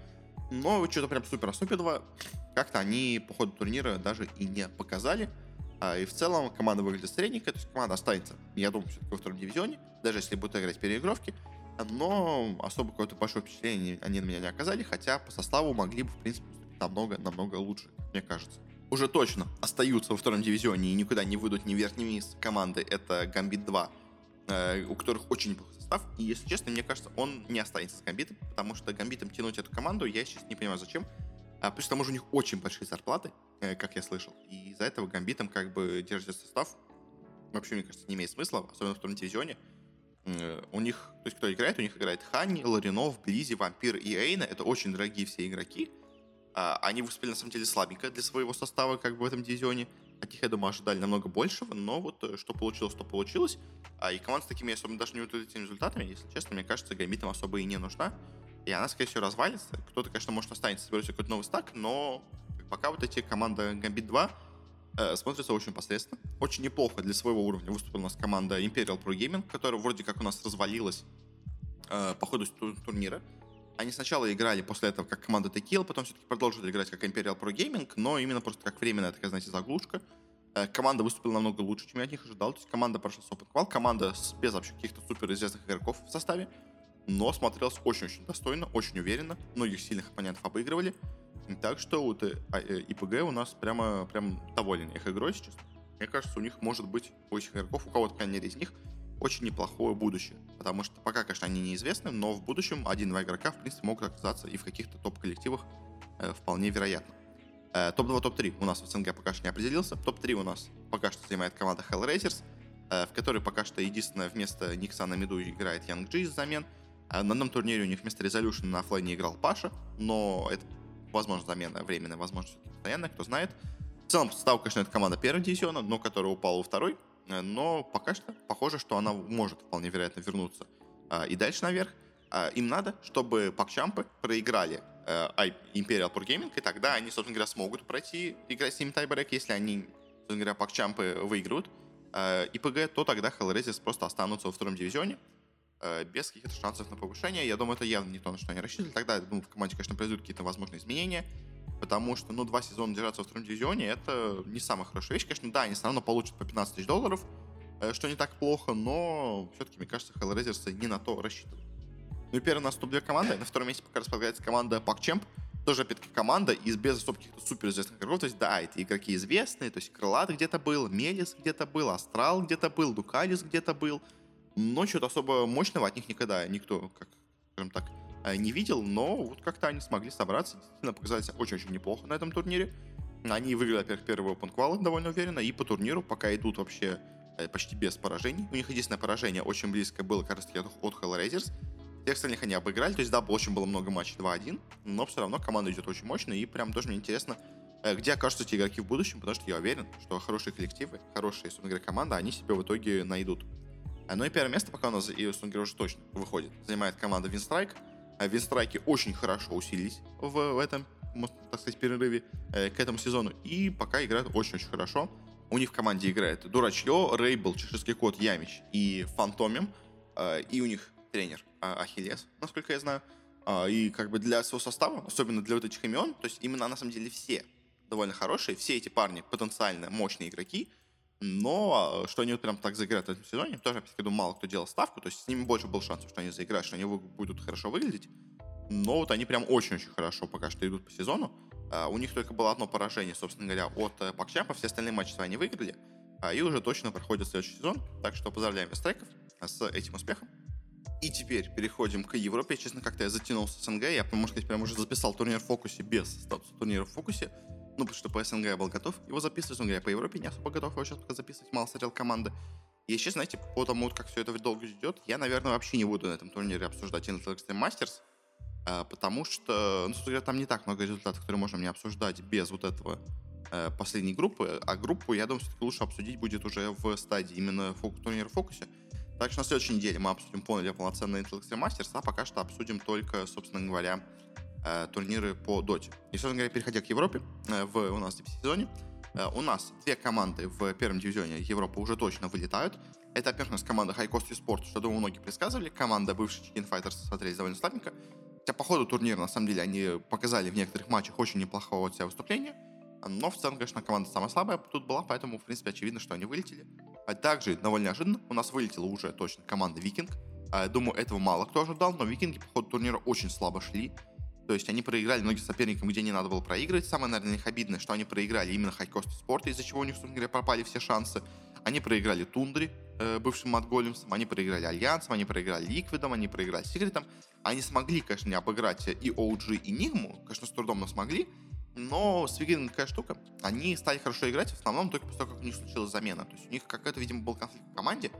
Но что-то прям супер особенного как-то они по ходу турнира даже и не показали. А, и в целом команда выглядит средненькая, то есть команда останется, я думаю, все-таки во втором дивизионе, даже если будут играть переигровки. Но особо какое-то большое впечатление они на меня не оказали, хотя по составу могли бы, в принципе, намного-намного лучше, мне кажется. Уже точно остаются во втором дивизионе и никуда не выйдут ни вверх, ни вниз команды. Это Гамбит 2, э, у которых очень неплохой состав. И, если честно, мне кажется, он не останется с Гамбитом, потому что Гамбитом тянуть эту команду я сейчас не понимаю, зачем. А, плюс к тому же у них очень большие зарплаты, э, как я слышал. И из-за этого Гамбитом как бы держит состав. Вообще, мне кажется, не имеет смысла, особенно в втором дивизионе. Э, у них, то есть кто играет, у них играет Ханни, Ларинов, Близи, Вампир и Эйна. Это очень дорогие все игроки. А, они выступили на самом деле слабенько для своего состава, как бы в этом дивизионе. От них, я думаю, ожидали намного большего, но вот э, что получилось, то получилось. А и команда с такими особо даже не вот этими результатами, если честно, мне кажется, Гамбитам особо и не нужна и она, скорее всего, развалится. Кто-то, конечно, может останется, соберет какой-то новый стак, но пока вот эти команда Gambit 2 э, смотрятся очень посредственно. Очень неплохо для своего уровня выступила у нас команда Imperial Pro Gaming, которая вроде как у нас развалилась э, по ходу турнира. Они сначала играли после этого как команда Tequila, потом все-таки продолжили играть как Imperial Pro Gaming, но именно просто как временная такая, знаете, заглушка. Э, команда выступила намного лучше, чем я от них ожидал. То есть команда прошла с опыт команда с, без вообще каких-то супер известных игроков в составе но смотрелся очень-очень достойно, очень уверенно. Многих сильных оппонентов обыгрывали. Так что вот э, а, э, ИПГ у нас прямо прям доволен их игрой сейчас. Мне кажется, у них может быть, у этих игроков, у кого-то, по из них, очень неплохое будущее. Потому что пока, конечно, они неизвестны, но в будущем один-два игрока, в принципе, могут оказаться и в каких-то топ-коллективах э, вполне вероятно. Э, топ-2, топ-3 у нас в СНГ пока что не определился. Топ-3 у нас пока что занимает команда Hellraisers, э, в которой пока что единственное вместо Никса на миду играет Young G замен. А на одном турнире у них вместо Resolution на оффлайне играл Паша, но это, возможно, замена временная, возможно, постоянная, кто знает. В целом, состав, конечно, это команда первого дивизиона, но которая упала во второй. Э, но пока что похоже, что она может вполне вероятно вернуться а, и дальше наверх. А, им надо, чтобы пакчампы проиграли а, Imperial Pro Gaming, и тогда они, собственно говоря, смогут пройти играть с ними тайбрек, если они, собственно говоря, пакчампы выиграют. э, ИПГ, то тогда Hellraisers просто останутся во втором дивизионе э, без каких-то шансов на повышение. Я думаю, это явно не то, на что они рассчитывали. Тогда, ну, в команде, конечно, произойдут какие-то возможные изменения, потому что, ну, два сезона держаться во втором дивизионе — это не самая хорошая вещь. Конечно, да, они все равно получат по 15 тысяч долларов, э, что не так плохо, но все-таки, мне кажется, Hellraisers не на то рассчитывают. Ну и первый наступ для команды. На втором месте пока располагается команда PacChamp. Тоже, опять-таки, команда из без особо каких-то суперизвестных игроков. То есть, да, эти игроки известные. То есть, Крылат где-то был, Мелис где-то был, Астрал где-то был, Дукалис где-то был. Но что-то особо мощного от них никогда никто, как, скажем так, э, не видел. Но вот как-то они смогли собраться. Действительно показали себя очень-очень неплохо на этом турнире. Они выиграли, во-первых, первый Open Qual довольно уверенно. И по турниру пока идут вообще э, почти без поражений. У них единственное поражение очень близкое было, кажется, от Hellraisers. Всех остальных они обыграли, то есть, да, очень было много матчей 2-1, но все равно команда идет очень мощно, и прям тоже мне интересно, э, где окажутся эти игроки в будущем, потому что я уверен, что хорошие коллективы, хорошие, собственно говоря, команды, они себе в итоге найдут. Э, ну и первое место пока у нас, и, собственно говоря, уже точно выходит, занимает команда Винстрайк. Винстрайки очень хорошо усилились в, в этом, так сказать, перерыве э, к этому сезону, и пока играют очень-очень хорошо. У них в команде играет Дурачье, Рейбл, Чеширский кот, Ямич и Фантомим, э, и у них тренер а, Ахиллес, насколько я знаю. А, и как бы для своего состава, особенно для вот этих имен, то есть именно на самом деле все довольно хорошие, все эти парни потенциально мощные игроки, но а, что они прям так заиграют в этом сезоне, тоже, опять-таки, думаю, мало кто делал ставку, то есть с ними больше был шанс, что они заиграют, что они будут хорошо выглядеть, но вот они прям очень-очень хорошо пока что идут по сезону. у них только было одно поражение, собственно говоря, от э, Пакчампа, все остальные матчи свои они выиграли, и уже точно проходит следующий сезон, так что поздравляем Вестрайков с этим успехом. И теперь переходим к Европе. Честно, как-то я затянулся с СНГ. Я, можно сказать, прям уже записал турнир в фокусе без статуса турнира в фокусе. Ну, потому что по СНГ я был готов его записывать, но я по Европе не особо готов его сейчас пока записывать, мало смотрел команды. И еще, знаете, по тому, как все это долго идет, я, наверное, вообще не буду на этом турнире обсуждать Intel Extreme Masters, а, потому что, ну, говоря, там не так много результатов, которые можно мне обсуждать без вот этого э, последней группы, а группу, я думаю, все-таки лучше обсудить будет уже в стадии именно фок- турнира в фокусе. Так что на следующей неделе мы обсудим полный полноценный Intel Extreme Masters, а пока что обсудим только, собственно говоря, турниры по доте. И, собственно говоря, переходя к Европе, э, в у нас сезоне, э, у нас две команды в первом дивизионе Европы уже точно вылетают. Это, во-первых, команда High Cost Sport, что, думаю, многие предсказывали. Команда бывших Chicken Fighters смотрелись довольно слабенько. Хотя по ходу турнира, на самом деле, они показали в некоторых матчах очень неплохого себя выступления. Но в целом, конечно, команда самая слабая тут была, поэтому, в принципе, очевидно, что они вылетели. А также, довольно неожиданно, у нас вылетела уже точно команда Викинг. Думаю, этого мало кто ожидал, но Викинги по ходу турнира очень слабо шли. То есть они проиграли многим соперникам, где не надо было проигрывать. Самое, наверное, их обидное, что они проиграли именно High Coast Esports, из-за чего у них, собственно говоря, пропали все шансы. Они проиграли Тундре, э, бывшим Mudgolems'ам, они проиграли Альянсом, они проиграли Ликвидом, они проиграли Секретом. Они смогли, конечно, не обыграть и OG, и Нигму, конечно, с трудом, но смогли. Но с Викингом какая штука, они стали хорошо играть в основном только после того, как у них случилась замена. То есть у них какой-то, видимо, был конфликт в команде,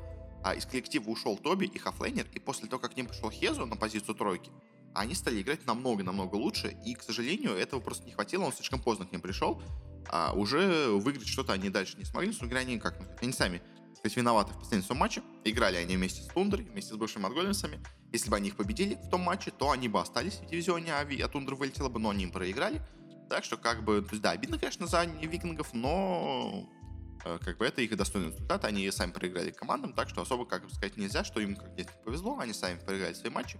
а из коллектива ушел Тоби и Хафлейнер, и после того, как к ним пришел Хезу на позицию тройки, они стали играть намного-намного лучше, и, к сожалению, этого просто не хватило, он слишком поздно к ним пришел, а уже выиграть что-то они дальше не смогли, собственно говоря, они как, они сами то есть виноваты в последнем матче. Играли они вместе с Тундрой, вместе с бывшими Отголемсами. Если бы они их победили в том матче, то они бы остались в дивизионе, а, а Тундра вылетела бы, но они им проиграли. Так что, как бы, то есть, да, обидно, конечно, за викингов, но э, как бы это их достойный результат. Они сами проиграли командам, так что особо, как бы сказать, нельзя, что им как здесь повезло, они сами проиграли свои матчи.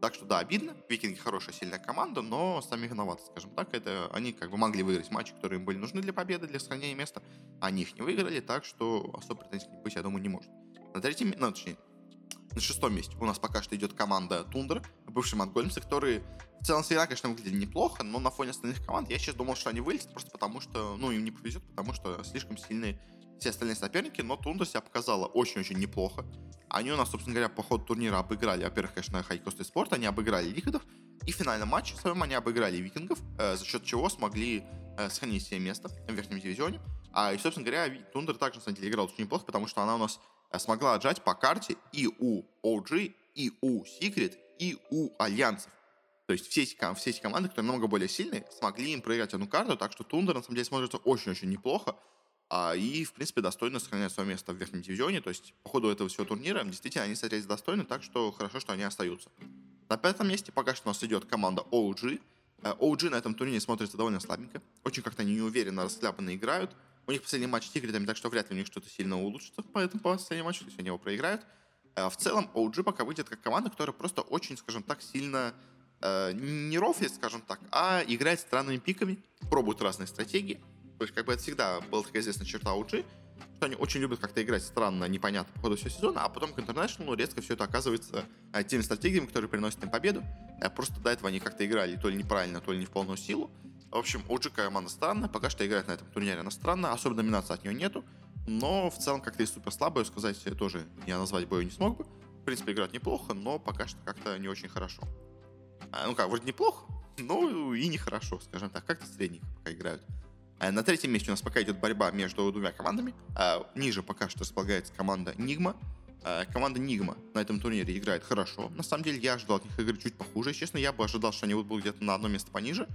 Так что, да, обидно. Викинги хорошая, сильная команда, но сами виноваты, скажем так. Это они как бы могли выиграть матчи, которые им были нужны для победы, для сохранения места. Они их не выиграли, так что особо претензий быть, я думаю, не может. На третьем, ну, точнее, на шестом месте у нас пока что идет команда Тундра, бывшие Монголемцы, которые в целом всегда, конечно, выглядели неплохо, но на фоне остальных команд я сейчас думал, что они вылезут просто потому, что, ну, им не повезет, потому что слишком сильные все остальные соперники, но Тундра себя показала очень-очень неплохо. Они у нас, собственно говоря, по ходу турнира обыграли, во-первых, конечно, High Coast Esports, они обыграли Ликвидов, и в финальном матче своем они обыграли Викингов, э, за счет чего смогли э, сохранить себе место в верхнем дивизионе. А, и, собственно говоря, Тундер также, на самом деле, играл очень неплохо, потому что она у нас Э, смогла отжать по карте и у OG, и у Secret, и у Альянсов. То есть все эти, все эти команды, которые намного более сильные, смогли им проиграть одну карту, так что Тундер на самом деле смотрится очень-очень неплохо. А, и, в принципе, достойно сохраняют свое место в верхнем дивизионе. То есть, по ходу этого всего турнира, действительно, они смотрелись достойны, так что хорошо, что они остаются. На пятом месте пока что у нас идет команда OG. OG э, на этом турнире смотрится довольно слабенько. Очень как-то неуверенно, расхлябанно играют У них последний матч с Тигритами, так что вряд ли у них что-то сильно улучшится по этому последнему матчу, если они его проиграют. Э, в целом, OG пока выйдет как команда, которая просто очень, скажем так, сильно э, не рофлит, скажем так, а играет странными пиками, пробует разные стратегии. То есть, как бы это всегда была такая известная черта OG, что они очень любят как-то играть странно, непонятно по ходу всего сезона, а потом к International резко все это оказывается э, теми стратегиями, которые приносят им победу. Э, просто до этого они как-то играли то ли неправильно, то ли не в полную силу. В общем, OG команда странная, пока что играет на этом турнире она странная, особо доминации от нее нету, но в целом как-то и супер слабая, сказать тоже я назвать бою не смог бы. В принципе, играть неплохо, но пока что как-то не очень хорошо. А, ну как, вроде неплохо, но и нехорошо, скажем так, как-то средненько пока играют. А на третьем месте у нас пока идет борьба между двумя командами. А ниже пока что располагается команда Нигма. А команда Нигма на этом турнире играет хорошо. На самом деле я ожидал от них игры чуть похуже. Честно, я бы ожидал, что они будут где-то на одно место пониже.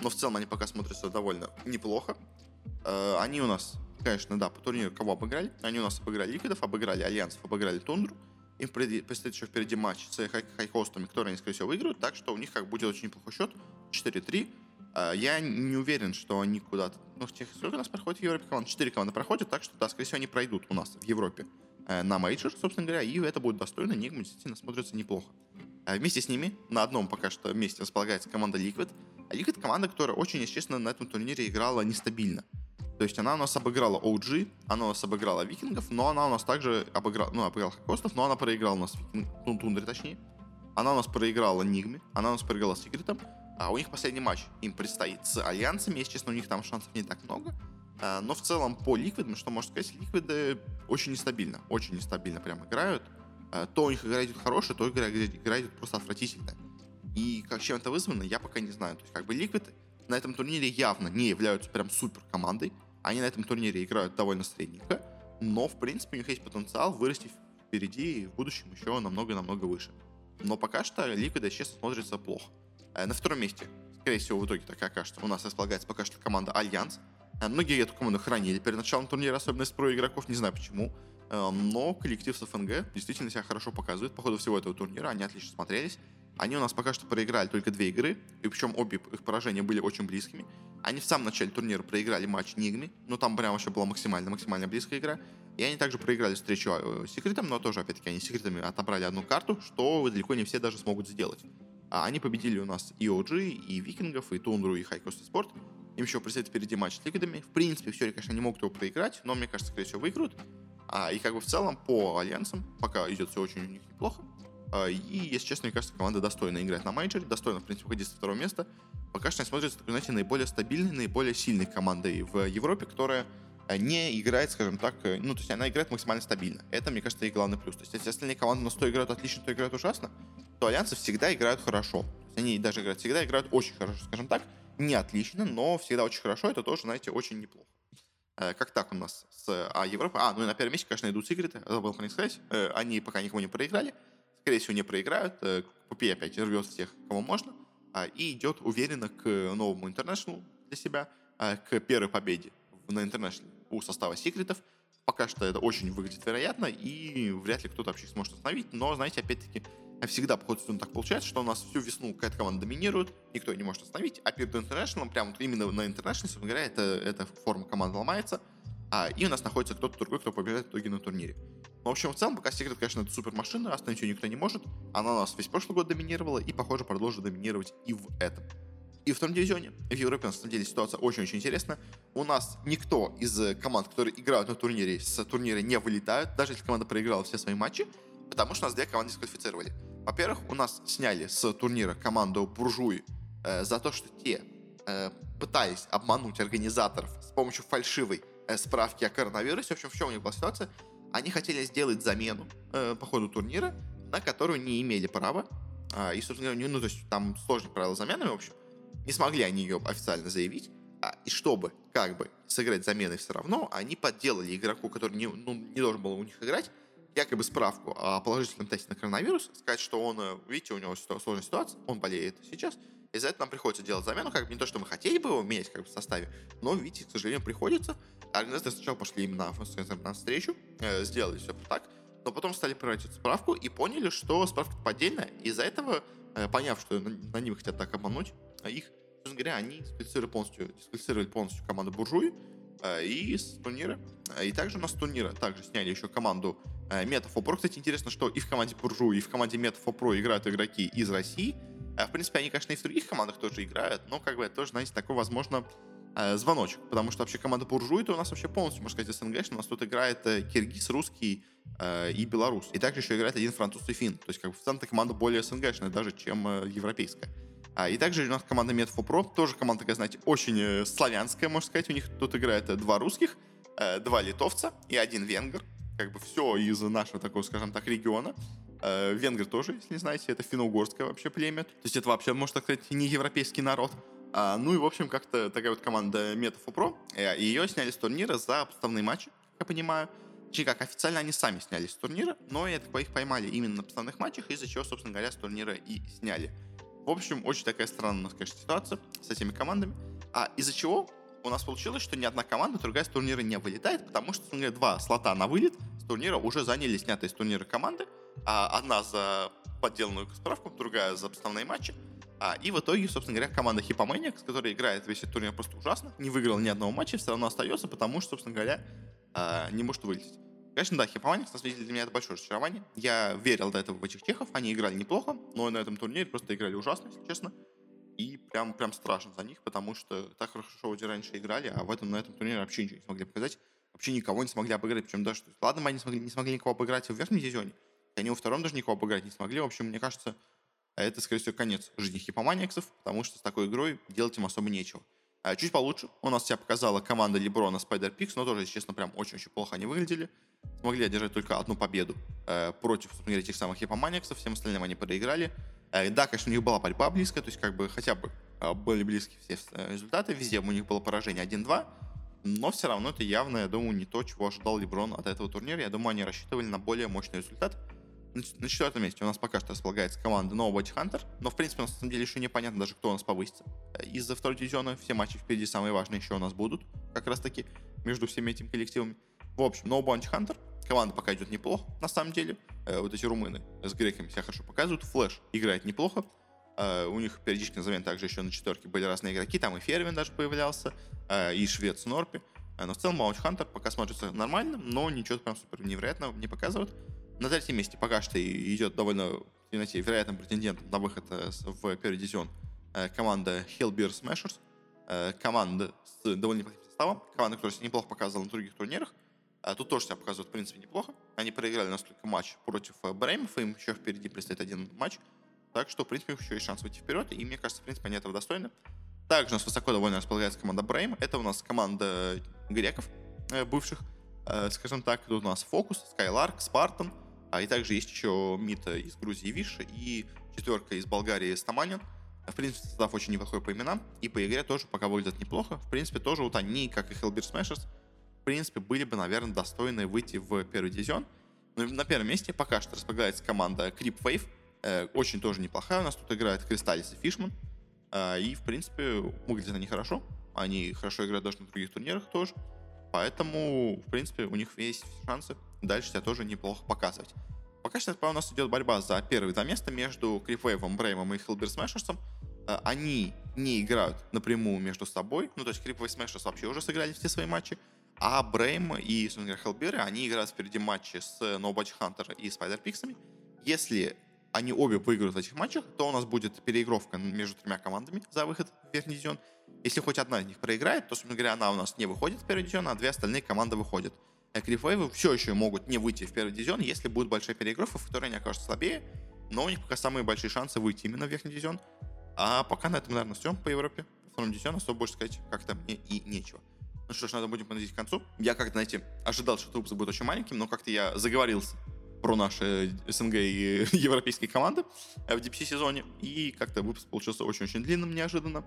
Но в целом они пока смотрятся довольно неплохо. Они у нас, конечно, да, по турниру кого обыграли? Они у нас обыграли Ликвидов, обыграли Альянсов, обыграли Тундру. Им предстоит еще впереди матч с хайкостами, которые они, скорее всего, выиграют. Так что у них как будет очень неплохой счет. 4-3. Э, я не уверен, что они куда-то... Ну, в тех, сколько у нас проходит в Европе команд? Четыре команды проходят, так что, да, скорее всего, они пройдут у нас в Европе э, на major, собственно говоря, и это будет достойно. Нигма действительно смотрится неплохо. Вместе с ними на одном пока что месте располагается команда Liquid. А Liquid команда, которая очень, честно, на этом турнире играла нестабильно. То есть она у нас обыграла OG, она у нас обыграла Викингов, но она у нас также обыграла, ну, обыграла Хакостов, но она проиграла у нас Викинг, ну, Тундре точнее. Она у нас проиграла Нигме, она у нас проиграла Секретом, а у них последний матч им предстоит с Альянсами, если честно, у них там шансов не так много. А, но в целом по Ликвидам, что можно сказать, Ликвиды очень нестабильно, очень нестабильно прям играют. А, то у них игра идет хорошая, то игра, игра идет просто отвратительная. И как чем это вызвано, я пока не знаю. То есть, как бы Liquid на этом турнире явно не являются прям супер командой. Они на этом турнире играют довольно средненько. Но, в принципе, у них есть потенциал вырасти впереди и в будущем еще намного-намного выше. Но пока что Liquid, честно, смотрится плохо. Э, на втором месте, скорее всего, в итоге так окажется, у нас располагается пока что команда Альянс. Э, многие эту команду хоронили перед началом турнира, особенно из про игроков, не знаю почему. Э, но коллектив с fng действительно себя хорошо показывает. По ходу всего этого турнира они отлично смотрелись. Они у нас пока что проиграли только две игры, и причем обе их поражения были очень близкими. Они в самом начале турнира проиграли матч Нигми, но там прям вообще была максимально, максимально близкая игра. И они также проиграли встречу секретом, но тоже, опять-таки, они секретами отобрали одну карту, что далеко не все даже смогут сделать. А они победили у нас и OG, и Викингов, и Тундру, и Хайкост Спорт. Им еще предстоит впереди матч с Ликвидами. В принципе, все, конечно, они могут его проиграть, но, мне кажется, скорее всего, выиграют. А, и как бы в целом по альянсам пока идет все очень у них неплохо. А, и, если честно, мне кажется, команда достойна играть на мейджоре, достойна, в принципе, выходить с второго места. Пока что они смотрятся, знаете, наиболее стабильной, наиболее сильной командой в Европе, которая не играет, скажем так, э, ну, то есть она играет максимально стабильно. Это, мне кажется, и главный плюс. То есть если остальные команды на 100 играют отлично, то играют ужасно, то альянсы всегда играют хорошо. Они даже играют, всегда играют очень хорошо, скажем так. Не отлично, но всегда очень хорошо. Это тоже, знаете, очень неплохо. Э, как так у нас с а, Европой? А, ну и на первом месте, конечно, идут секреты, забыл про них сказать. Э, они пока никого не проиграли. Скорее всего, не проиграют. Э, Купи опять рвет всех, кого можно. А, и идет уверенно к новому интернешнлу для себя, к первой победе на интернешнле у состава секретов. Пока что это очень выглядит вероятно, и вряд ли кто-то вообще сможет остановить. Но, знаете, опять-таки, всегда по ходу так получается, что у нас всю весну какая-то команда доминирует, никто не может остановить, а перед International, прям вот именно на International, собственно говоря, это, эта форма команды ломается, а, и у нас находится кто-то другой, кто побеждает в итоге на турнире. Но, в общем, в целом, пока Секрет, конечно, это супер машина, остановить ее никто не может. Она у нас весь прошлый год доминировала и, похоже, продолжит доминировать и в этом. И в втором дивизионе в Европе, на самом деле, ситуация очень-очень интересная. У нас никто из команд, которые играют на турнире, с турнира не вылетают, даже если команда проиграла все свои матчи, потому что у нас две команды дисквалифицировали. Во-первых, у нас сняли с турнира команду Буржуи э, за то, что те э, пытались обмануть организаторов с помощью фальшивой э, справки о коронавирусе. В общем, в чем у них была ситуация? Они хотели сделать замену э, по ходу турнира, на которую не имели права. Э, и, собственно ну, то есть там сложные правила замены, в общем. Не смогли они ее официально заявить. А, и чтобы как бы сыграть замены все равно, они подделали игроку, который не, ну, не должен был у них играть, якобы справку о положительном тесте на коронавирус, сказать, что он, э, видите, у него сложная ситуация, он болеет сейчас, и за это нам приходится делать замену, как бы не то, что мы хотели бы его менять как бы в составе, но, видите, к сожалению, приходится. Организаторы сначала пошли именно на встречу, э, сделали все так, но потом стали проверять эту справку и поняли, что справка поддельная. Из-за этого, э, поняв, что на, на них хотят так обмануть, их, собственно говоря, они дисквалифицировали полностью, дисквалифицировали полностью команду буржуи, э, и с турнира. Э, и также у нас с турнира также сняли еще команду э, Pro. Кстати, интересно, что и в команде Буржу, и в команде Pro играют игроки из России. В принципе, они, конечно, и в других командах тоже играют, но, как бы, это тоже, знаете, такой, возможно, звоночек, потому что вообще команда Буржуй, это у нас вообще полностью, можно сказать, СНГ, у нас тут играет киргиз, русский и белорус. И также еще играет один француз и фин. То есть, как бы, в целом, команда более СНГшная даже, чем европейская. А, и также у нас команда Medfo Pro, тоже команда такая, знаете, очень э, славянская, можно сказать. У них тут играет э, два русских, э, два литовца и один венгер. Как бы все из нашего такого, скажем так, региона. Венгр тоже, если не знаете, это финно-угорское вообще племя. То есть это вообще, можно сказать, не европейский народ. А, ну и, в общем, как-то такая вот команда Metafo Pro. И ее сняли с турнира за подставные матчи, как я понимаю. Точнее как, официально они сами снялись с турнира, но так их поймали именно на подставных матчах, из-за чего, собственно говоря, с турнира и сняли. В общем, очень такая странная у нас, конечно, ситуация с этими командами. А из-за чего у нас получилось, что ни одна команда, другая с турнира не вылетает, потому что, собственно два слота на вылет с турнира уже заняли снятые с турнира команды. А одна за подделанную справку, другая за основные матчи. А, и в итоге, собственно говоря, команда Hipomaniacs, которая играет весь этот турнир просто ужасно, не выиграла ни одного матча, все равно остается, потому что, собственно говоря, а, не может вылететь. Конечно, да, самом деле, для меня это большое разочарование. Я верил до этого в этих техов, они играли неплохо, но на этом турнире просто играли ужасно, если честно. И прям, прям страшно за них, потому что так хорошо вроде раньше играли, а в этом, на этом турнире вообще ничего не смогли показать. Вообще никого не смогли обыграть, причем даже, ладно, не смогли, не смогли никого обыграть в верхнем дивизионе, они во втором даже никого обыграть не смогли. В общем, мне кажется, это, скорее всего, конец жизни хипоманиксов, потому что с такой игрой делать им особо нечего. А чуть получше у нас себя показала команда Леброна Pix, но тоже, если честно, прям очень-очень плохо они выглядели смогли одержать только одну победу э, против, собственно говоря, этих самых Япоманиксов, всем остальным они проиграли. Э, да, конечно, у них была борьба близкая, то есть как бы хотя бы э, были близки все э, результаты, везде у них было поражение 1-2, но все равно это явно, я думаю, не то, чего ожидал Леброн от этого турнира. Я думаю, они рассчитывали на более мощный результат. На четвертом месте у нас пока что располагается команда Nobody Hunter, но в принципе на самом деле еще непонятно даже, кто у нас повысится. Э, из-за второй дивизиона все матчи впереди самые важные еще у нас будут, как раз таки между всеми этими коллективами. В общем, No Bounty Hunter Команда пока идет неплохо, на самом деле. Э, вот эти румыны с греками себя хорошо показывают. Флэш играет неплохо. Э, у них периодически на замене также еще на четверке были разные игроки. Там и Фервин даже появлялся, и швед Снорпи. Но в целом Маунч Хантер пока смотрится нормально, но ничего прям супер невероятного не показывают. На третьем месте пока что идет довольно вероятным претендентом на выход в первый дивизион команда Hellbeer Smashers. Команда с довольно неплохим составом. Команда, которая себя неплохо показывала на других турнирах. А тут тоже себя показывают, в принципе, неплохо. Они проиграли несколько матч против э, Бреймов, им еще впереди предстоит один матч. Так что, в принципе, еще есть шанс выйти вперед, и мне кажется, в принципе, они этого достойны. Также у нас высоко довольно располагается команда Брейм. Это у нас команда греков э, бывших, э, скажем так. Тут у нас Фокус, Скайларк, Спартан. А и также есть еще Мита из Грузии Виша и четверка из Болгарии Стаманин. В принципе, состав очень неплохой по именам. И по игре тоже пока выглядят неплохо. В принципе, тоже вот они, как и Hellbeer Smashers, принципе, были бы, наверное, достойны выйти в первый дивизион. Но на первом месте пока что располагается команда Creep Wave. Э, очень тоже неплохая. У нас тут играет Кристаллис и Фишман. Э, и, в принципе, выглядят они хорошо. Они хорошо играют даже на других турнирах тоже. Поэтому, в принципе, у них есть шансы дальше себя тоже неплохо показывать. Пока что у нас идет борьба за первые два места между Крипвейвом, Бреймом и Хилбер Смешерсом. Э, они не играют напрямую между собой. Ну, то есть Крипвей Смешерс вообще уже сыграли все свои матчи. А Брейм и, Хелберы, они играют впереди матчи с Nobody Hunter и Spider Pixами. Если они обе выиграют в этих матчах, то у нас будет переигровка между тремя командами за выход в верхний дивизион. Если хоть одна из них проиграет, то, собственно говоря, она у нас не выходит в первый дивизион, а две остальные команды выходят. Крифейвы все еще могут не выйти в первый дивизион, если будет большая переигровка, в которой они окажутся слабее, но у них пока самые большие шансы выйти именно в верхний дивизион. А пока на этом, наверное, все по Европе. В втором дивизионе особо больше сказать как-то мне и нечего. Ну что ж, надо будем подойти к концу. Я как-то, знаете, ожидал, что выпуск будет очень маленьким, но как-то я заговорился про наши СНГ и европейские команды в DPC сезоне. И как-то выпуск получился очень-очень длинным неожиданно.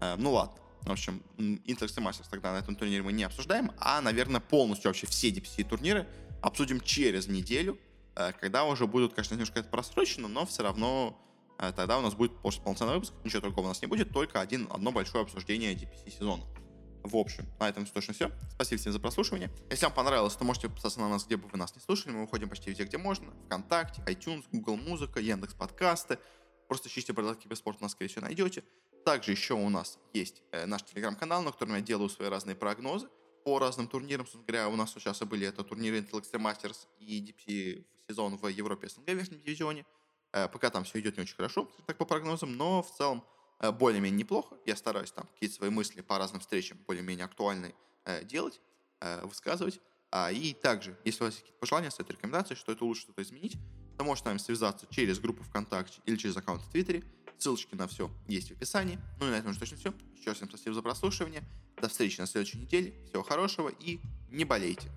Э, ну ладно. В общем, Intel Masters тогда на этом турнире мы не обсуждаем, а, наверное, полностью вообще все DPC турниры обсудим через неделю, э, когда уже будут, конечно, немножко это просрочено, но все равно тогда у нас будет полноценный выпуск, ничего другого у нас не будет, только один, одно большое обсуждение DPC сезона. В общем, на этом точно все. Спасибо всем за прослушивание. Если вам понравилось, то можете подписаться на нас, где бы вы нас не слушали. Мы выходим почти везде, где можно. Вконтакте, iTunes, Google Музыка, Яндекс Подкасты. Просто ищите «Бородатки Киберспорт», нас, скорее всего, найдете. Также еще у нас есть э, наш телеграм-канал, на котором я делаю свои разные прогнозы. по разным турнирам. Собственно говоря, у нас сейчас были это турниры Intel Extreme Masters и DPC сезон в Европе СНГ в верхнем дивизионе. Э, пока там все идет не очень хорошо, так по прогнозам, но в целом э, более-менее неплохо. Я стараюсь там какие-то свои мысли по разным встречам более-менее актуальные э, делать, высказывать. А, и также, если у вас есть какие-то пожелания, стоит рекомендации, что это лучше что-то изменить, то можете с нами связаться через группу ВКонтакте или через аккаунт в Твиттере. Ссылочки на все есть в описании. Ну и на этом уже точно все. Еще раз всем спасибо за прослушивание. До встречи на следующей неделе. Всего хорошего и не болейте.